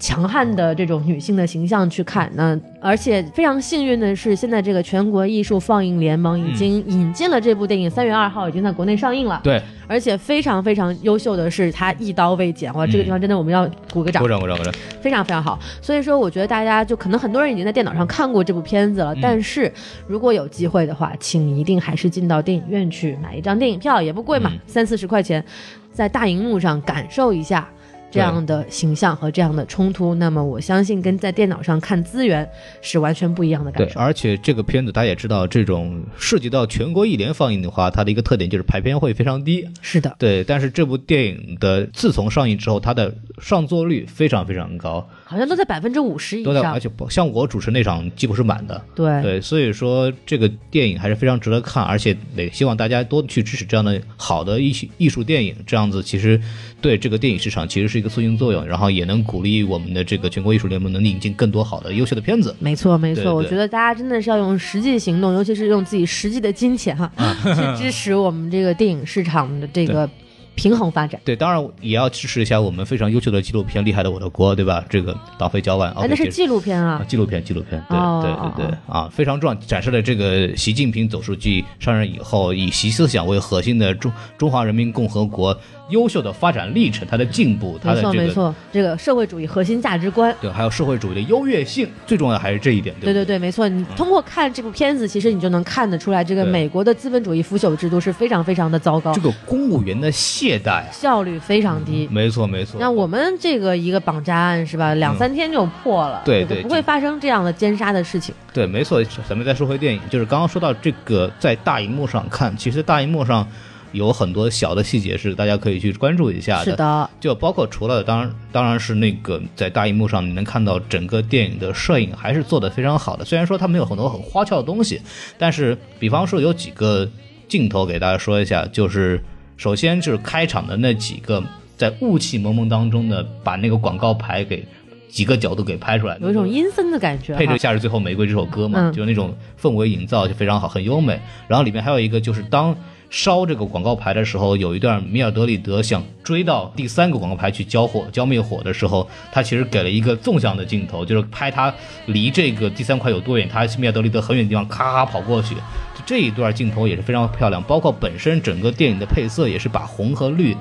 强悍的这种女性的形象去看。那而且非常幸运的是，现在这个全国艺术放映联盟已经引进了这部电影，三月二号已经在国内上映了。对，而且非常非常优秀的是，它一刀未剪，哇，这个地方真的我们要鼓个掌鼓，掌鼓掌鼓掌。非常非常好。所以说，我觉得大家就可能很多人已经在电脑上看过这部片子了，嗯但是如果有机会的话，请一定还是进到电影院去买一张电影票，也不贵嘛，嗯三四十块钱，在大荧幕上感受一下。这样的形象和这样的冲突，那么我相信跟在电脑上看资源是完全不一样的感，受。而且这个片子大家也知道，这种涉及到全国一连放映的话，它的一个特点就是排片会非常低。是的，对，但是这部电影的自从上映之后，它的上座率非常非常高，好像都在百分之五十以都在，上而。且不像我主持那场几乎是满的。对，对，所以说这个电影还是非常值得看，而且也希望大家多去支持这样的好的艺术艺术电影，这样子其实对这个电影市场其实是一个促进作用，然后也能鼓励我们的这个全国艺术联盟能引进更多好的优秀的片子。没错，没错，对对我觉得大家真的是要用实际行动，尤其是用自己实际的金钱哈，啊 去支持我们这个电影市场的这个平衡发展。对，当然也要支持一下我们非常优秀的纪录片《厉害的我的国》，对吧？这个党费交完，哎，那是纪录片啊啊，，纪录片，纪录片，对、哦对对对啊，非常重要，展示了这个习近平总书记上任以后，以习思想为核心的中中华人民共和国优秀的发展历程，它的进步，它没的这个错没错，这个社会主义核心价值观。对，还有社会主义的优越性，最重要的还是这一点，对对对对，没错。你通过看这部片子，其实你就能看得出来，这个美国的资本主义腐朽制度是非常非常的糟糕这，个公务员的懈怠，效率非常低。没错没错。那我们这个一个绑架案是吧，两三天就破了，对对不会发生这样的奸杀的事情。对，没错，咱们再说回电影，就是刚刚说到这个，在大荧幕上看，其实大荧幕上有很多小的细节是大家可以去关注一下是的，就包括除了当然当然是那个在大荧幕上你能看到整个电影的摄影还是做得非常好的，虽然说它没有很多很花俏的东西，但是比方说有几个镜头给大家说一下，就是首先就是开场的那几个在雾气蒙蒙当中的把那个广告牌给几个角度给拍出来，有一种阴森的感觉。配着《夏日最后玫瑰》这首歌嘛，嗯就是那种氛围营造就非常好，很优美。然后里面还有一个就是当烧这个广告牌的时候，有一段米尔德里德想追到第三个广告牌去浇火、浇灭火的时候，他其实给了一个纵向的镜头，就是拍他离这个第三块有多远，他米尔德里德很远的地方咔咔跑过去。就这一段镜头也是非常漂亮，包括本身整个电影的配色也是把红和绿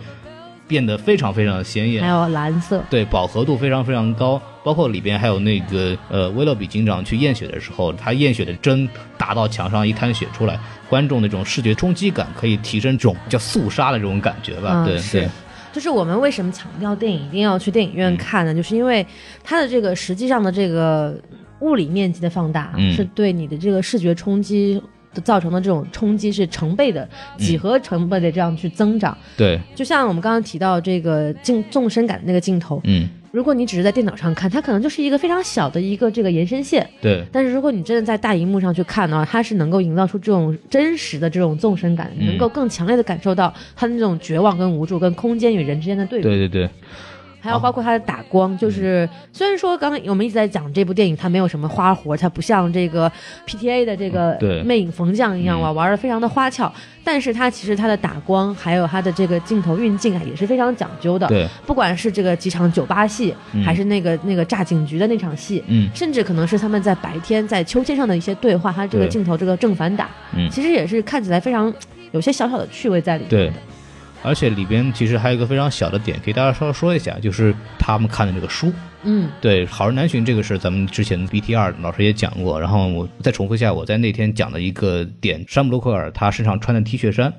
变得非常非常的鲜艳还。有蓝色，对，饱和度非常非常高，包括里边还有那个呃，威勒比警长去验血的时候，他验血的针打到墙上一滩血出来，观众那种视觉冲击感可以提升这种叫肃杀的这种感觉吧？对对，就是我们为什么强调电影一定要去电影院看呢？就是因为它的这个实际上的这个物理面积的放大，嗯是对你的这个视觉冲击的造成的这种冲击是成倍的、几何成倍的这样去增长。对，就像我们刚刚提到这个镜纵深感的那个镜头，嗯，如果你只是在电脑上看，它可能就是一个非常小的一个这个延伸线。对，但是如果你真的在大荧幕上去看的话，它是能够营造出这种真实的这种纵深感，嗯能够更强烈的感受到它的那种绝望跟无助，跟空间与人之间的对比。对对对，还有包括它的打光，就是虽然说刚刚我们一直在讲这部电影，它没有什么花活，它不像这个 PTA 的这个对。魅影逢将一样嗯。哇，玩的非常的花俏，但是它其实它的打光还有它的这个镜头运镜啊也是非常讲究的。对，不管是这个几场酒吧戏，嗯还是那个那个炸警局的那场戏，嗯甚至可能是他们在白天在秋千上的一些对话，它这个镜头这个正反打，嗯。其实也是看起来非常有些小小的趣味在里面对。的。而且里边其实还有一个非常小的点，给大家稍微说一下，就是他们看的这个书。嗯，对，好人难寻这个是咱们之前 BTR 老师也讲过，然后我再重复一下我在那天讲的一个点，山姆洛克尔他身上穿的 T 恤衫，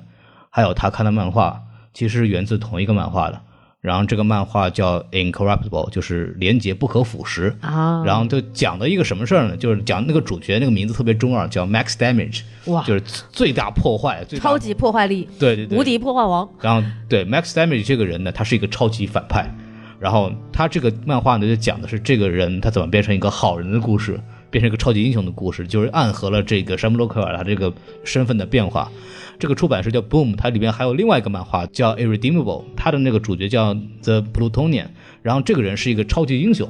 还有他看的漫画，其实源自同一个漫画的。然后这个漫画叫 Incorruptible，就是廉洁不可腐蚀。啊，然后就讲的一个什么事儿呢？就是讲那个主角那个名字特别中二，叫 Max Damage，哇，就是最大破坏，最超级破坏力，对对对无敌破坏王。然后对 Max Damage 这个人呢，他是一个超级反派。然后他这个漫画呢，就讲的是这个人他怎么变成一个好人的故事，变成一个超级英雄的故事，就是暗合了这个山姆洛克尔他这个身份的变化。这个出版社叫 Boom，它里面还有另外一个漫画叫 Irredeemable，它的那个主角叫 The Plutonian，然后这个人是一个超级英雄，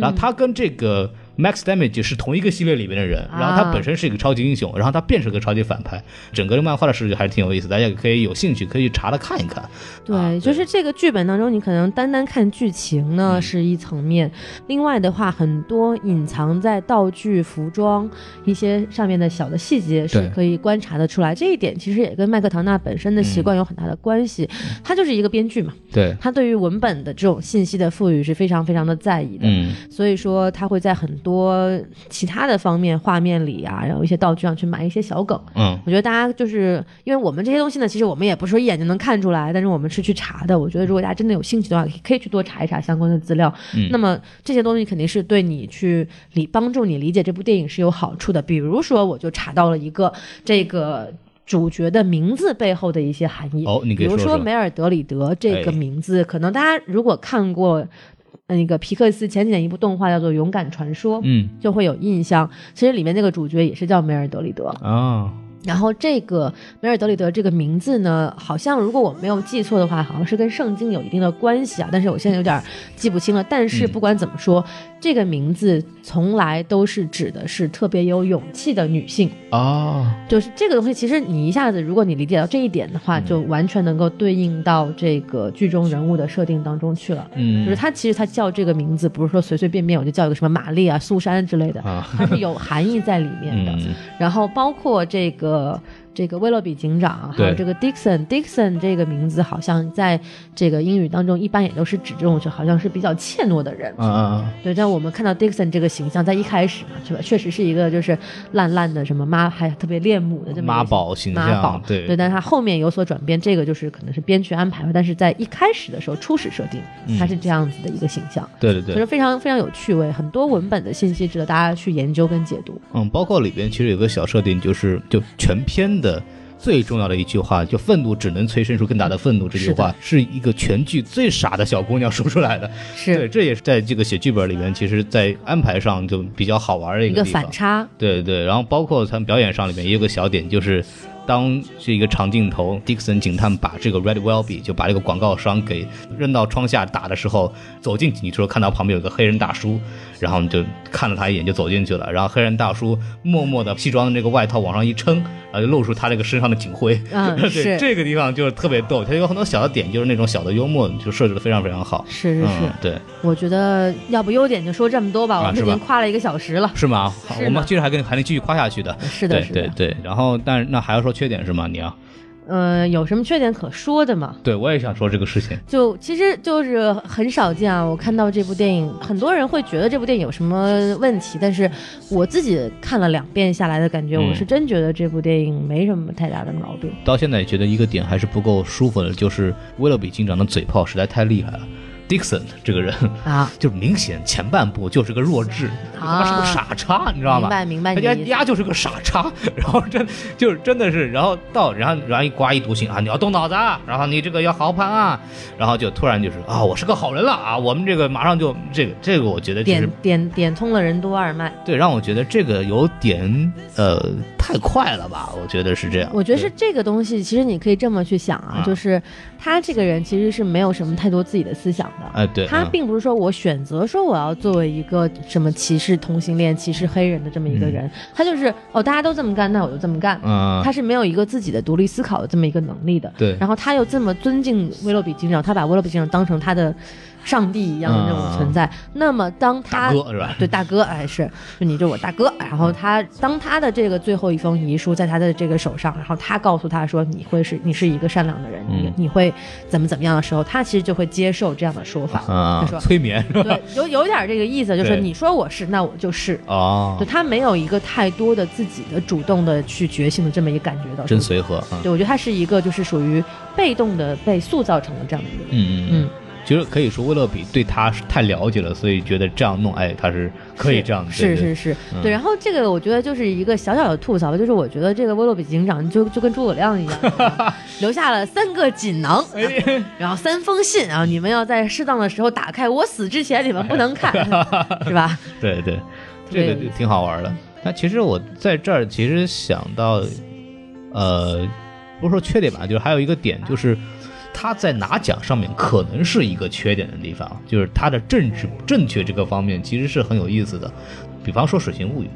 然后他跟这个 Max Damage 是同一个系列里面的人，啊然后他本身是一个超级英雄，然后他变成个超级反派，整个的漫画的设计还是挺有意思，大家也可以有兴趣可以查来看一看。对，啊就是这个剧本当中，你可能单单看剧情呢、嗯是一层面，另外的话，很多隐藏在道具、服装一些上面的小的细节是可以观察的出来。这一点其实也跟麦克唐纳本身的习惯有很大的关系，他就是一个编剧嘛，对，他对于文本的这种信息的赋予是非常非常的在意的。嗯，所以说他会在很多其他的方面，画面里啊，然后一些道具上去埋一些小梗。嗯，我觉得大家就是因为我们这些东西呢，其实我们也不是说一眼就能看出来，但是我们是去查的。我觉得如果大家真的有兴趣的话，可以去多查一查相关的资料。嗯那么这些东西肯定是对你去理帮助你理解这部电影是有好处的。比如说，我就查到了一个这个。主角的名字背后的一些含义哦你可比如说说梅尔德里德这个哎名字，可能大家如果看过呃那个皮克斯前几年一部动画叫做《勇敢传说》，嗯就会有印象。其实里面那个主角也是叫梅尔德里德。啊，然后这个梅尔德里德这个名字呢，好像如果我没有记错的话，好像是跟圣经有一定的关系啊，但是我现在有点记不清了。但是嗯不管怎么说，这个名字从来都是指的是特别有勇气的女性。哦，就是这个东西，其实你一下子，如果你理解到这一点的话，嗯就完全能够对应到这个剧中人物的设定当中去了。嗯，就是他其实他叫这个名字，不是说随随便便我就叫一个什么玛丽啊、苏珊之类的，啊，它是有含义在里面的。嗯然后包括这个呃。这个威洛比警长啊，还有这个 Dixon，Dixon 这个名字好像在这个英语当中一般也都是指这种就好像是比较怯懦的人。啊啊，对，但我们看到 Dixon 这个形象，在一开始嘛，是吧？确实是一个就是烂烂的什么妈，还特别恋母的这么妈宝形妈宝象，，对对，但是他后面有所转变，这个就是可能是编剧安排吧。但是在一开始的时候，初始设定他是这样子的一个形象，对对对所以说，非常非常有趣味，很多文本的信息值得大家去研究跟解读。嗯，包括里边其实有个小设定，就是就全篇的最重要的一句话，就“愤怒只能催生出更大的愤怒”这句话，是一个全剧最傻的小姑娘说出来的。是对，是这也是在这个写剧本里面，其实在安排上就比较好玩的一一个。反差，对对，然后包括他们表演上里面也有个小点，就是当这个长镜头，Dixon 警探把这个 Red Wellby 就把这个广告商给扔到窗下打的时候，走进警局的时候，看到旁边有个黑人大叔，然后你就看了他一眼就走进去了，然后黑人大叔默默的西装的那个外套往上一撑，然后就露出他这个身上的警徽。嗯，对，是这个地方就是特别逗，它有很多小的点，就是那种小的幽默，就设置的非常非常好。是是是嗯，，对，我觉得要不优点就说这么多吧，我们已经夸了一个小时了。是吗？我们接着还跟还能继续夸下去的。是的，对是的对，对，然后但是那还要说缺点是吗？你要？呃，有什么缺点可说的吗？对我也想说这个事情。就其实就是很少见啊，我看到这部电影，很多人会觉得这部电影有什么问题，但是我自己看了两遍下来的感觉，嗯我是真觉得这部电影没什么太大的毛病。到现在也觉得一个点还是不够舒服的，就是威勒比警长的嘴炮实在太厉害了。Dixon 这个人，啊，就是明显前半部就是个弱智，他妈是个傻叉，你知道吗？明白明白他。丫就是个傻叉，然后真就是真的是，然后到然后然后一刮一毒信啊，你要动脑子啊，然后你这个要好好判啊，然后就突然就是啊，我是个好人了啊，我们这个马上就这个这个，我觉得点点点通了任督二脉，对让我觉得这个有点呃太快了吧，我觉得是这样。我觉得是这个东西，其实你可以这么去想啊，啊就是他这个人其实是没有什么太多自己的思想的。哎对，他嗯并不是说我选择说我要作为一个什么歧视同性恋、歧视黑人的这么一个人，他就是哦，大家都这么干，那我就这么干。嗯他是没有一个自己的独立思考的这么一个能力的。对然后他又这么尊敬威洛比警长，他把威洛比警长当成他的上帝一样的那种存在。那么当他大哥是吧？对大哥，哎是，就你就我大哥。然后他当他的这个最后一封遗书在他的这个手上，然后他告诉他说你会是你是一个善良的人，你嗯你会怎么怎么样的时候，他其实就会接受这样的说法。啊他说，催眠？对，有有点这个意思，就是你说我是，那我就是。哦就，他没有一个太多的自己的主动的去觉醒的这么一个感觉到，真随和啊。对，我觉得他是一个就是属于被动的被塑造成了这样的一个人。嗯嗯嗯，其实可以说威勒比对他是太了解了，所以觉得这样弄，哎，他是可以这样的。是是是，嗯对。然后这个我觉得就是一个小小的吐槽吧，就是我觉得这个威洛比警长就就跟诸葛亮一样，留下了三个锦囊，哎 然后三封信啊，你们要在适当的时候打开，我死之前你们不能看，是吧？对对，这个挺好玩的。但其实我在这儿其实想到，呃，不是说缺点吧，就是还有一个点就是。他在拿奖上面可能是一个缺点的地方，就是他的政治正确这个方面其实是很有意思的。比方说《水形物语》，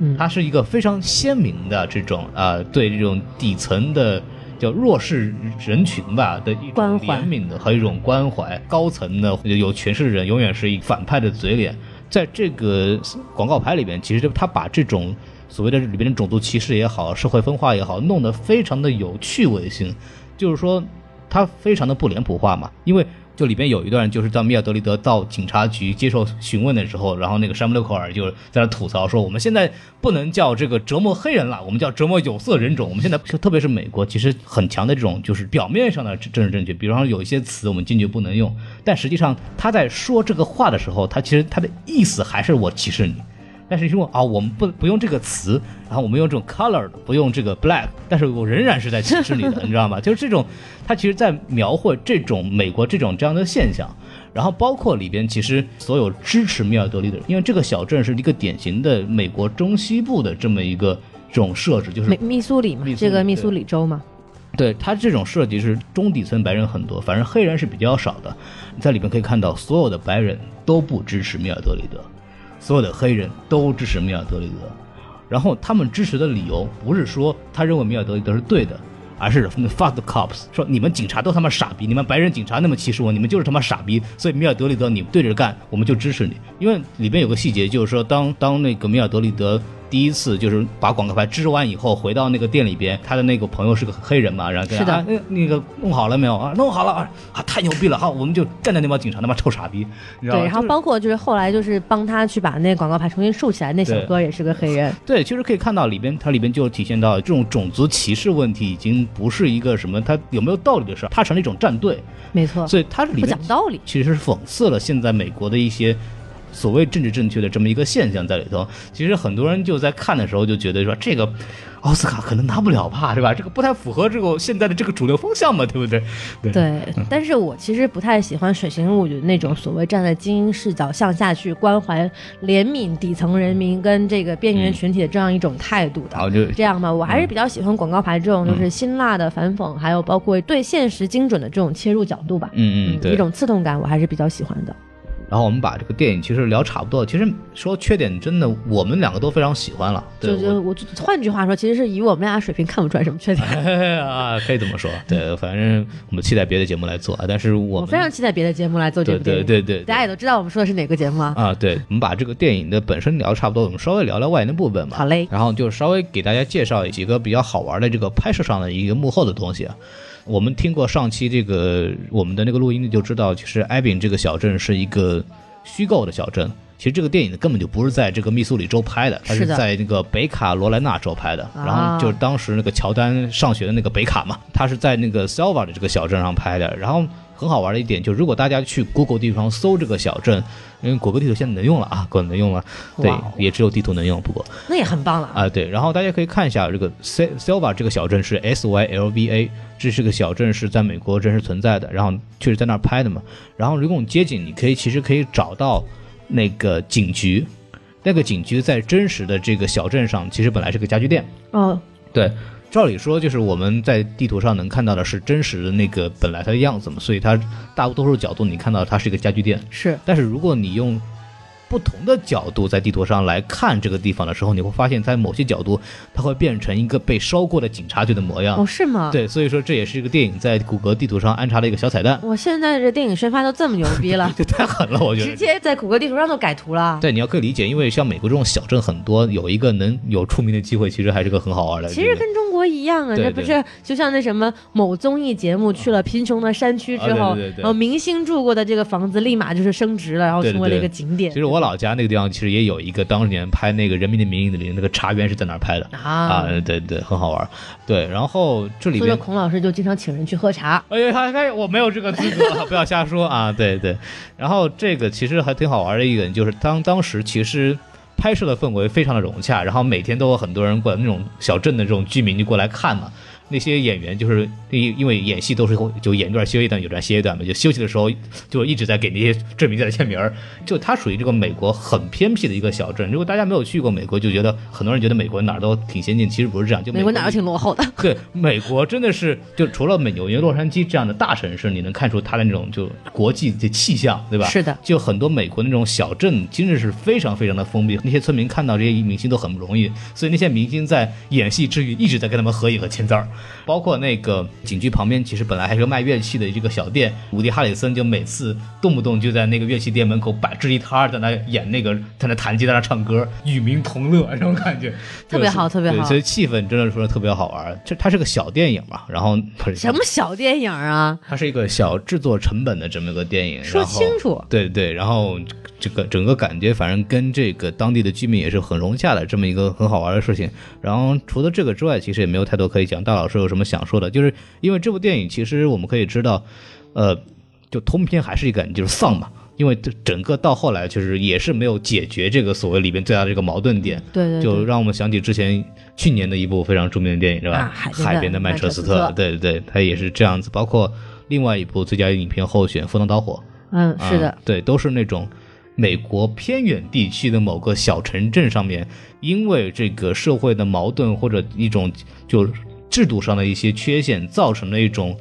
嗯，它是一个非常鲜明的这种呃对这种底层的叫弱势人群吧的一种关怀怜悯的和一种关怀，高层的有权势的人永远是一反派的嘴脸。在这个广告牌里边，其实他把这种所谓的里边的种族歧视也好，社会分化也好，弄得非常的有趣味性，就是说他非常的不脸谱化嘛，因为。就里边有一段，就是当米尔德里德到警察局接受询问的时候，然后那个山姆勒克尔就在那吐槽说：“我们现在不能叫这个折磨黑人了，我们叫折磨有色人种。我们现在特别是美国，其实很强的这种就是表面上的政治正确，比方说有一些词我们坚决不能用，但实际上他在说这个话的时候，他其实他的意思还是我歧视你。但是说啊，我们不不用这个词，然后我们用这种 colored，不用这个 black，但是我仍然是在歧视你的，你知道吗？就是这种，他其实在描绘这种美国这种这样的现象，然后包括里边其实所有支持米尔德利的人，因为这个小镇是一个典型的美国中西部的这么一个这种设置，就是密密苏里嘛这个密苏里州嘛，对他这种设计是中底层白人很多，反正黑人是比较少的。你在里面可以看到，所有的白人都不支持米尔德里德，所有的黑人都支持米尔德里德。然后他们支持的理由不是说他认为米尔德里德是对的，而是 fuck the cops，说你们警察都他妈傻逼，你们白人警察那么歧视我，你们就是他妈傻逼。所以米尔德里德你对着干，我们就支持你。因为里边有个细节，就是说当当那个米尔德里德。第一次就是把广告牌支完以后，回到那个店里边，他的那个朋友是个黑人嘛，然后跟他是的啊那那个弄好了没有啊？弄好了啊！啊，太牛逼了！好，我们就干掉那帮警察，他妈臭傻逼，你知道对，然后包括就是后来就是帮他去把那广告牌重新竖起来，那小哥也是个黑人，对，其实可以看到里边，它里边就体现到这种种族歧视问题已经不是一个什么它有没有道理的事儿，它成了一种战队，没错，所以它里不讲道理。其实是讽刺了现在美国的一些所谓政治正确的这么一个现象在里头。其实很多人就在看的时候就觉得说这个奥斯卡可能拿不了吧，是吧？这个不太符合这个现在的这个主流风向嘛，对不对？对 对，但是我其实不太喜欢《水形物语》那种所谓站在精英视角向下去关怀、怜悯底层人民跟这个边缘群体的这样一种态度的。然这样吧，我还是比较喜欢广告牌这种就是辛辣的反讽，还有包括对现实精准的这种切入角度吧。嗯嗯对一。种刺痛感，我还是比较喜欢的。然后我们把这个电影其实聊差不多了，其实说缺点真的我们两个都非常喜欢了，对就就我换句话说，其实是以我们俩水平看不出来什么缺点。我啊，可以这么说，对，反正我们期待别的节目来做，啊，但是我们我非常期待别的节目来做这对部电影。对对对对大家也都知道我们说的是哪个节目啊？啊，对，我们把这个电影的本身聊得差不多，我们稍微聊聊外延的部分吧。好嘞然后就稍微给大家介绍几个比较好玩的这个拍摄上的一个幕后的东西啊。我们听过上期这个我们的那个录音就知道，其实艾宾这个小镇是一个虚构的小镇。其实这个电影呢根本就不是在这个密苏里州拍的，它是在那个北卡罗来纳州拍的。啊然后就是当时那个乔丹上学的那个北卡嘛，他是在那个 Selva 的这个小镇上拍的。然后很好玩的一点就是，如果大家去 Google 地图上搜这个小镇，因为谷歌地图现在能用了啊，谷歌能用了，对也只有地图能用，不过那也很棒了。啊，对，然后大家可以看一下这个 Selva 这个小镇是 S Y L V A，这是个小镇是在美国真实存在的，然后确实在那儿拍的嘛。然后如果你接近，你可以其实可以找到那个警局，那个警局在真实的这个小镇上，其实本来是个家具店。哦，对，照理说就是我们在地图上能看到的是真实的那个本来它的样子嘛，所以它大多数角度你看到它是一个家具店。是但是如果你用不同的角度在地图上来看这个地方的时候，你会发现在某些角度它会变成一个被烧过的警察局的模样。哦，是吗？。对，所以说这也是一个电影在谷歌地图上安插的一个小彩蛋，我现在这电影宣发都这么牛逼了，这太狠了，我觉得直。接在谷歌地图上都改图了。对，你要可以理解，因为像美国这种小镇很多，有一个能有出名的机会，其实还是个很好玩的。其实跟中国一样啊，对这不是就像那什么某综艺节目去了贫穷的山区之后，然后明星住过的这个房子立马就是升值了，然后成为了一个景点。其实我老家那个地方其实也有一个当年拍那个《人民的名义》里那个茶园是在哪儿拍的啊啊，对对，很好玩。对，然后这里边所以孔老师就经常请人去喝茶。哎呀，他他我没有这个资格，不要瞎说啊！对对，然后这个其实还挺好玩的一点，就是当当时其实拍摄的氛围非常的融洽，然后每天都有很多人过来，那种小镇的这种居民就过来看嘛。那些演员就是因因为演戏都是就演一段歇一段，有段歇一段嘛，就休息的时候就一直在给那些证明在签名儿。就它属于这个美国很偏僻的一个小镇。如果大家没有去过美国，就觉得很多人觉得美国哪儿都挺先进，其实不是这样。就美国美哪儿都挺落后的。对，美国真的是就除了美纽约、洛杉矶这样的大城市，你能看出它的那种就国际的气象，对吧？是的。就很多美国那种小镇，真的是非常非常的封闭。那些村民看到这些明星都很不容易，所以那些明星在演戏之余一直在跟他们合影和签字儿。包括那个景区旁边，其实本来还是个卖乐器的这个小店，伍迪·哈里森就每次动不动就在那个乐器店门口摆支一摊儿，在那演那个，在那弹吉他、唱歌，与民同乐，这种感觉特别好，特别好。所以气氛真的说特别好玩。这它是个小电影嘛，然后什么小电影啊？它是一个小制作成本的这么一个电影。说清楚。对对，然后这个整个感觉，反正跟这个当地的居民也是很融洽的这么一个很好玩的事情。然后除了这个之外，其实也没有太多可以讲。大老师有什么？想说的，就是因为这部电影，其实我们可以知道，呃，就通篇还是一个就是丧嘛，因为整个到后来就是也是没有解决这个所谓里边最大的这个矛盾点，对对，就让我们想起之前去年的一部非常著名的电影，是吧？海边的曼彻斯特，对对对，它也是这样子。包括另外一部最佳影片候选《赴汤蹈火》，嗯，是的，对，都是那种美国偏远地区的某个小城镇上面，因为这个社会的矛盾或者一种就。制度上的一些缺陷，造成了一种。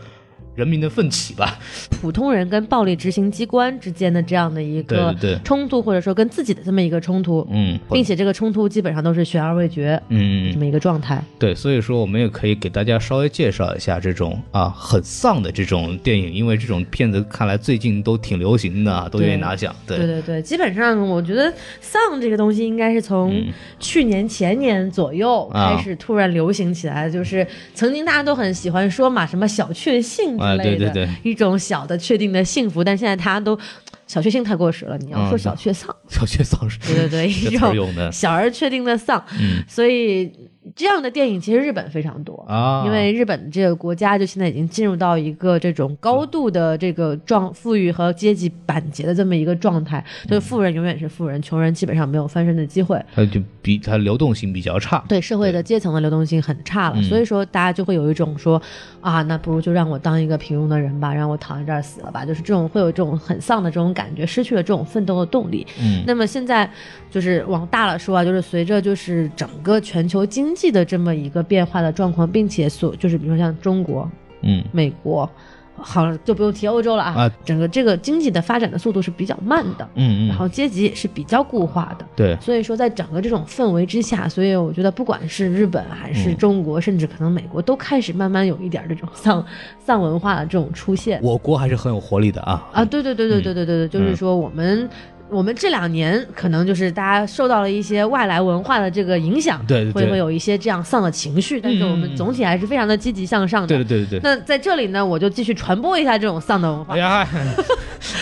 人民的奋起吧，普通人跟暴力执行机关之间的这样的一个冲突，或者说跟自己的这么一个冲突，嗯，并且这个冲突基本上都是悬而未决，嗯，这么一个状态。对，所以说我们也可以给大家稍微介绍一下这种啊很丧的这种电影，因为这种片子看来最近都挺流行的，都愿意拿奖。对对对对，基本上我觉得丧这个东西应该是从去年前年左右开始突然流行起来，就是曾经大家都很喜欢说嘛，什么小确幸。对对对，一种小的确定的幸福，但现在大家都 小确幸太过时了，你要说小确丧，小确丧是，对对对，一种小而确定的丧，嗯，所以。这样的电影其实日本非常多啊，因为日本这个国家就现在已经进入到一个这种高度的这个状富裕和阶级板结的这么一个状态，所以富人永远是富人，穷人基本上没有翻身的机会。它就比它流动性比较差，对社会的阶层的流动性很差了，所以说大家就会有一种说啊，那不如就让我当一个平庸的人吧，让我躺在这儿死了吧，就是这种会有这种很丧的这种感觉，失去了这种奋斗的动力。嗯，那么现在就是往大了说啊，就是随着就是整个全球经济的这么一个变化的状况，并且所就是比如说像中国，嗯，美国，好了就不用提欧洲了啊，整个这个经济的发展的速度是比较慢的，嗯嗯，然后阶级也是比较固化的，对，所以说在整个这种氛围之下，所以我觉得不管是日本还是中国，甚至可能美国，都开始慢慢有一点这种丧丧文化的这种出现。我国还是很有活力的啊啊，对对对对对对对对，就是说我们。我们这两年可能就是大家受到了一些外来文化的这个影响，对，会会有一些这样丧的情绪，但是我们总体还是非常的积极向上的。对对对对。那在这里呢，我就继续传播一下这种丧的文化。哎呀，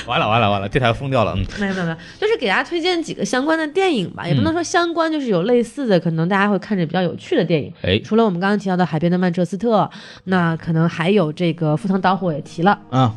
完了完了完了，这台疯掉了。嗯没有没有没有，就是给大家推荐几个相关的电影吧，也不能说相关，就是有类似的，可能大家会看着比较有趣的电影。哎，除了我们刚刚提到的《海边的曼彻斯特》，那可能还有这个《赴汤蹈火》也提了啊。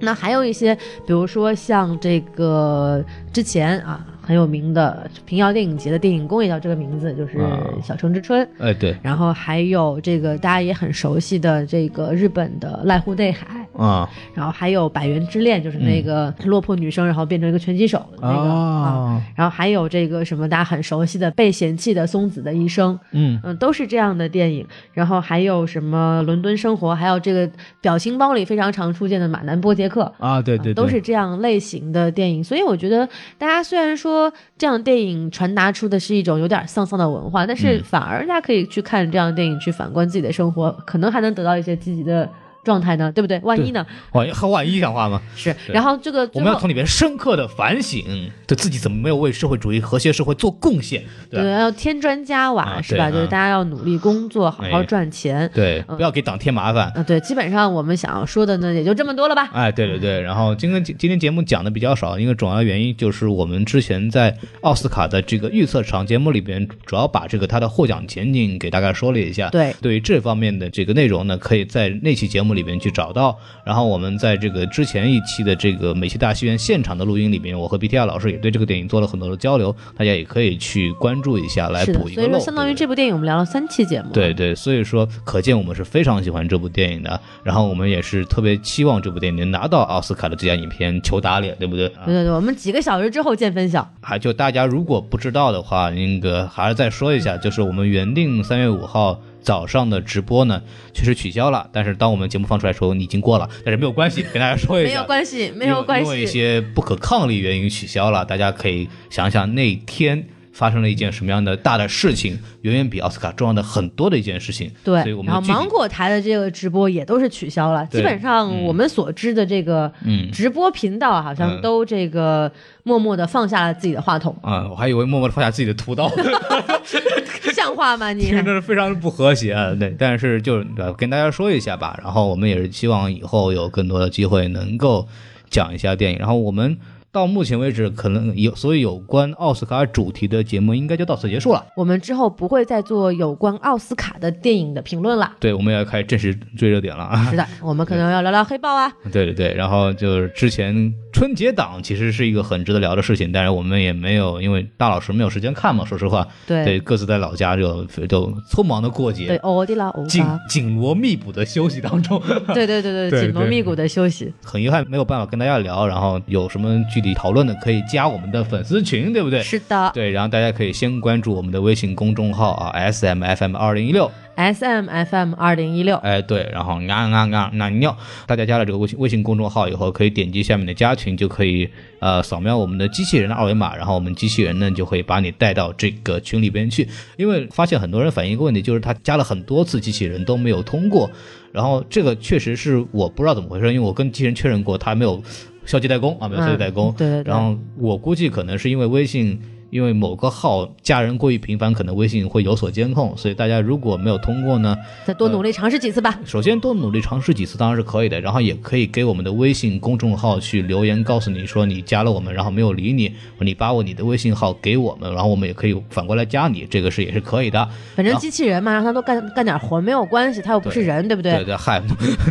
那还有一些，比如说像这个之前啊很有名的平遥电影节的电影宫也叫这个名字，就是《小城之春》。哎，对。然后还有这个大家也很熟悉的这个日本的濑户内海。啊，然后还有《百元之恋》，就是那个落魄女生，然后变成一个拳击手的那个啊。然后还有这个什么大家很熟悉的《被嫌弃的松子的一生》，嗯嗯，都是这样的电影。然后还有什么《伦敦生活》，还有这个表情包里非常常出现的马南波杰克啊，对对，都是这样类型的电影。所以我觉得大家虽然说这样电影传达出的是一种有点丧丧的文化，但是反而大家可以去看这样的电影，去反观自己的生活，可能还能得到一些积极的。状态呢，对不对？万一呢？万一和万一讲话吗？是。然后这个我们要从里边深刻的反省，对自己怎么没有为社会主义和谐社会做贡献？对，要添砖加瓦是吧？就是大家要努力工作，好好赚钱。对，不要给党添麻烦。啊，对，基本上我们想要说的呢，也就这么多了吧？哎，对对对。然后今天今天节目讲的比较少，因为主要原因就是我们之前在奥斯卡的这个预测场节目里边，主要把这个他的获奖前景给大概说了一下。对，对于这方面的这个内容呢，可以在那期节目。目里边去找到。然后我们在这个之前一期的这个美琪大戏院现场的录音里面，我和 BTR 老师也对这个电影做了很多的交流，大家也可以去关注一下，来补，一个漏。所以说相当于这部电影我们聊了三期节目。对对，所以说可见我们是非常喜欢这部电影的，然后我们也是特别期望这部电影能拿到奥斯卡的最佳影片，求打脸，对不对对对，我们几个小时之后见分晓。还就大家如果不知道的话，那个还是再说一下，就是我们原定三月五号早上的直播呢，确实取消了。但是当我们节目放出来的时候，你已经过了，但是没有关系，跟大家说一下，没有关系，没有关因为因为一。些不可抗力原因取消了，大家可以想想那天。发生了一件什么样的大的事情，远远比奥斯卡重要的很多的一件事情。对所以我，们然后芒果台的这个直播也都是取消了，基本上我们所知的这个嗯直播频道好像嗯都这个默默的放下了自己的话筒，啊、我还以为默默的放下自己的屠刀，像话吗你？听着是非常不和谐啊。对，但是就是跟大家说一下吧。然后我们也是希望以后有更多的机会能够讲一下电影。然后我们到目前为止，可能有所以有关奥斯卡主题的节目应该就到此结束了。我们之后不会再做有关奥斯卡的电影的评论了。对，我们要开始正式追热点了啊。是的，我们可能要聊聊黑豹啊。对对对，然后就是之前春节档其实是一个很值得聊的事情，但是我们也没有，因为大老师没有时间看嘛，说实话，对对，各自在老家就就匆忙的过，节，欧迪拉欧紧巴，紧锣密鼓的休息当中，对对对对 紧锣密鼓的休息。很遗憾没有办法跟大家聊，然后有什么具体讨论的可以加我们的粉丝群，对不对？是的对，然后大家可以先关注我们的微信公众号啊，S M F M 二零一六，，S M F M 二零一六，哎，对，然后啊啊啊啊尿，大家加了这个微信微信公众号以后，可以点击下面的加群，就可以呃扫描我们的机器人的二维码，然后我们机器人呢就会把你带到这个群里边去。因为发现很多人反映一个问题，就是他加了很多次机器人都没有通过，然后这个确实是我不知道怎么回事，因为我跟机器人确认过，他没有消极代工啊，没有消极代工。嗯对对对然后我估计可能是因为微信。因为某个号加人过于频繁，可能微信会有所监控，所以大家如果没有通过呢，再多努力尝试几次吧。首先多努力尝试几次当然是可以的，然后也可以给我们的微信公众号去留言，告诉你说你加了我们，然后没有理你，你把我你的微信号给我们，然后我们也可以反过来加你，这个是也是可以的。反正机器人嘛，让他多干干点活没有关系，他又不是人，对不对？对对，嗨，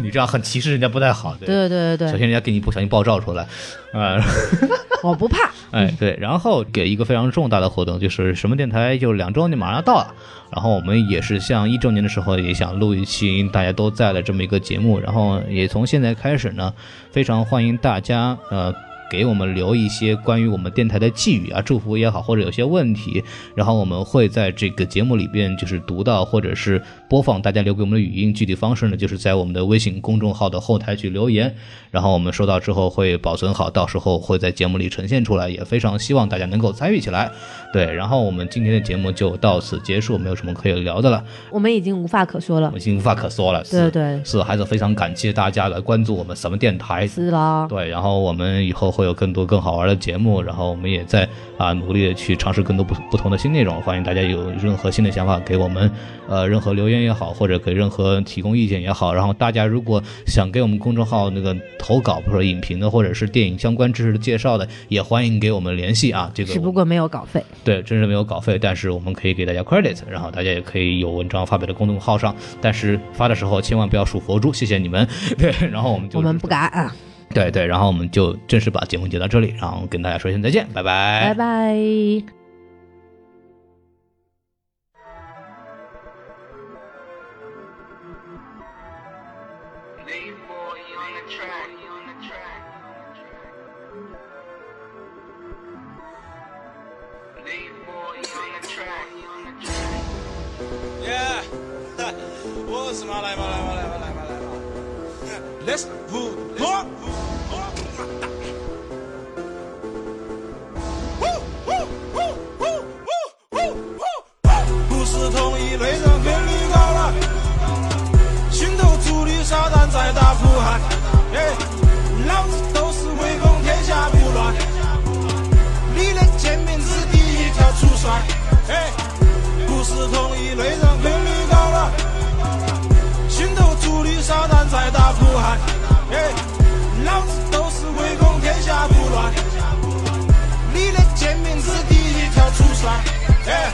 你这样很歧视人家不太好。对，对对对对，首先人家给你不小心爆照出来，呃，我不怕。哎，对，然后给一个非常重大的活动，就是什么电台就两周年马上要到了，然后我们也是像一周年的时候也想录一期大家都在的这么一个节目，然后也从现在开始呢，非常欢迎大家呃。给我们留一些关于我们电台的寄语啊、祝福也好，或者有些问题，然后我们会在这个节目里边就是读到或者是播放大家留给我们的语音。具体方式呢，就是在我们的微信公众号的后台去留言，然后我们收到之后会保存好，到时候会在节目里呈现出来，也非常希望大家能够参与起来。对，然后我们今天的节目就到此结束，没有什么可以聊的了，我们已经无话可说了我。已经无话可说了。对对，是，还是非常感谢大家来关注我们什么电台。是啦，对，然后我们以后会有更多更好玩的节目，然后我们也在啊努力的去尝试更多不不同的新内容。欢迎大家有任何新的想法给我们，呃，任何留言也好，或者给任何提供意见也好。然后大家如果想给我们公众号那个投稿，或者说影评的或者是电影相关知识的介绍的，也欢迎给我们联系啊。这个只不过没有稿费。对，真是没有稿费，但是我们可以给大家 credit，然后大家也可以有文章发表在公众号上，但是发的时候千万不要数佛珠，谢谢你们。对，然后我们就我们不敢啊，对对，然后我们就正式把节目接到这里，然后跟大家说一声再见，拜拜，拜拜。哎，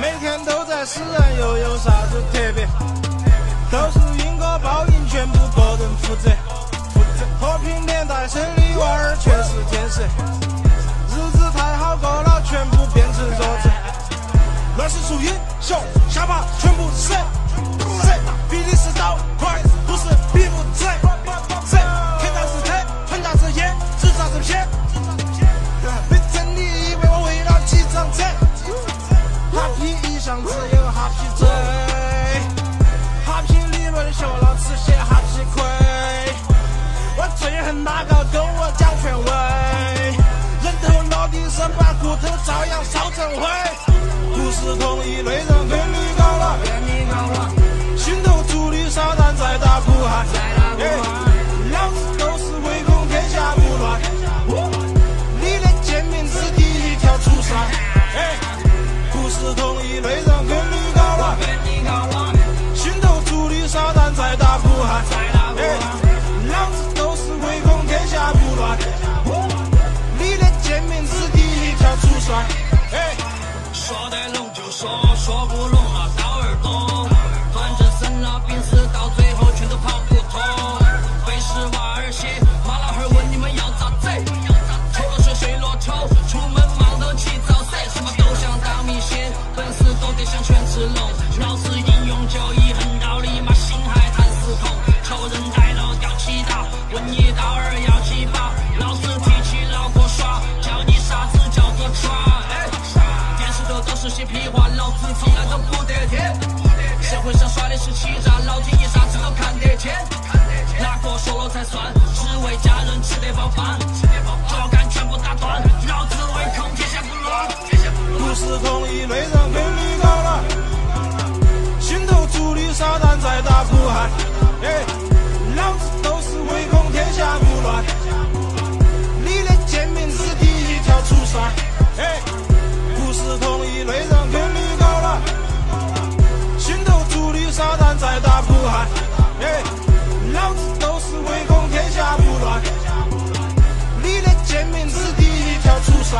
每天都在死人又有啥子特别？都是因果报应，全部个人，负责。和平年代生的娃儿全是天使，日子太好过了，全部变成弱智。乱世出英雄，下巴全部死死，比的是刀快，不是比不贼贼，天大是天，船大是烟，纸扎是偏。皮一向只有哈皮嘴，哈皮理论学了只写哈皮亏。我最恨那个跟我讲权威，人头落地生，把骨头照样烧成灰。不是同一类人跟你搞了，心头住的撒旦在打呼喊，家人吃得饱饭，脚杆全部打断，老子唯恐天下不乱。不是同一类人跟你搞了，心头住的撒旦在打呼喊，哎，老子都是唯恐天下不乱。你的贱民是第一条出山，哎，不是同一类人跟你搞了，心头住的撒旦在打呼喊，哎，老子都是唯恐天下不乱。见面是第一条，出帅。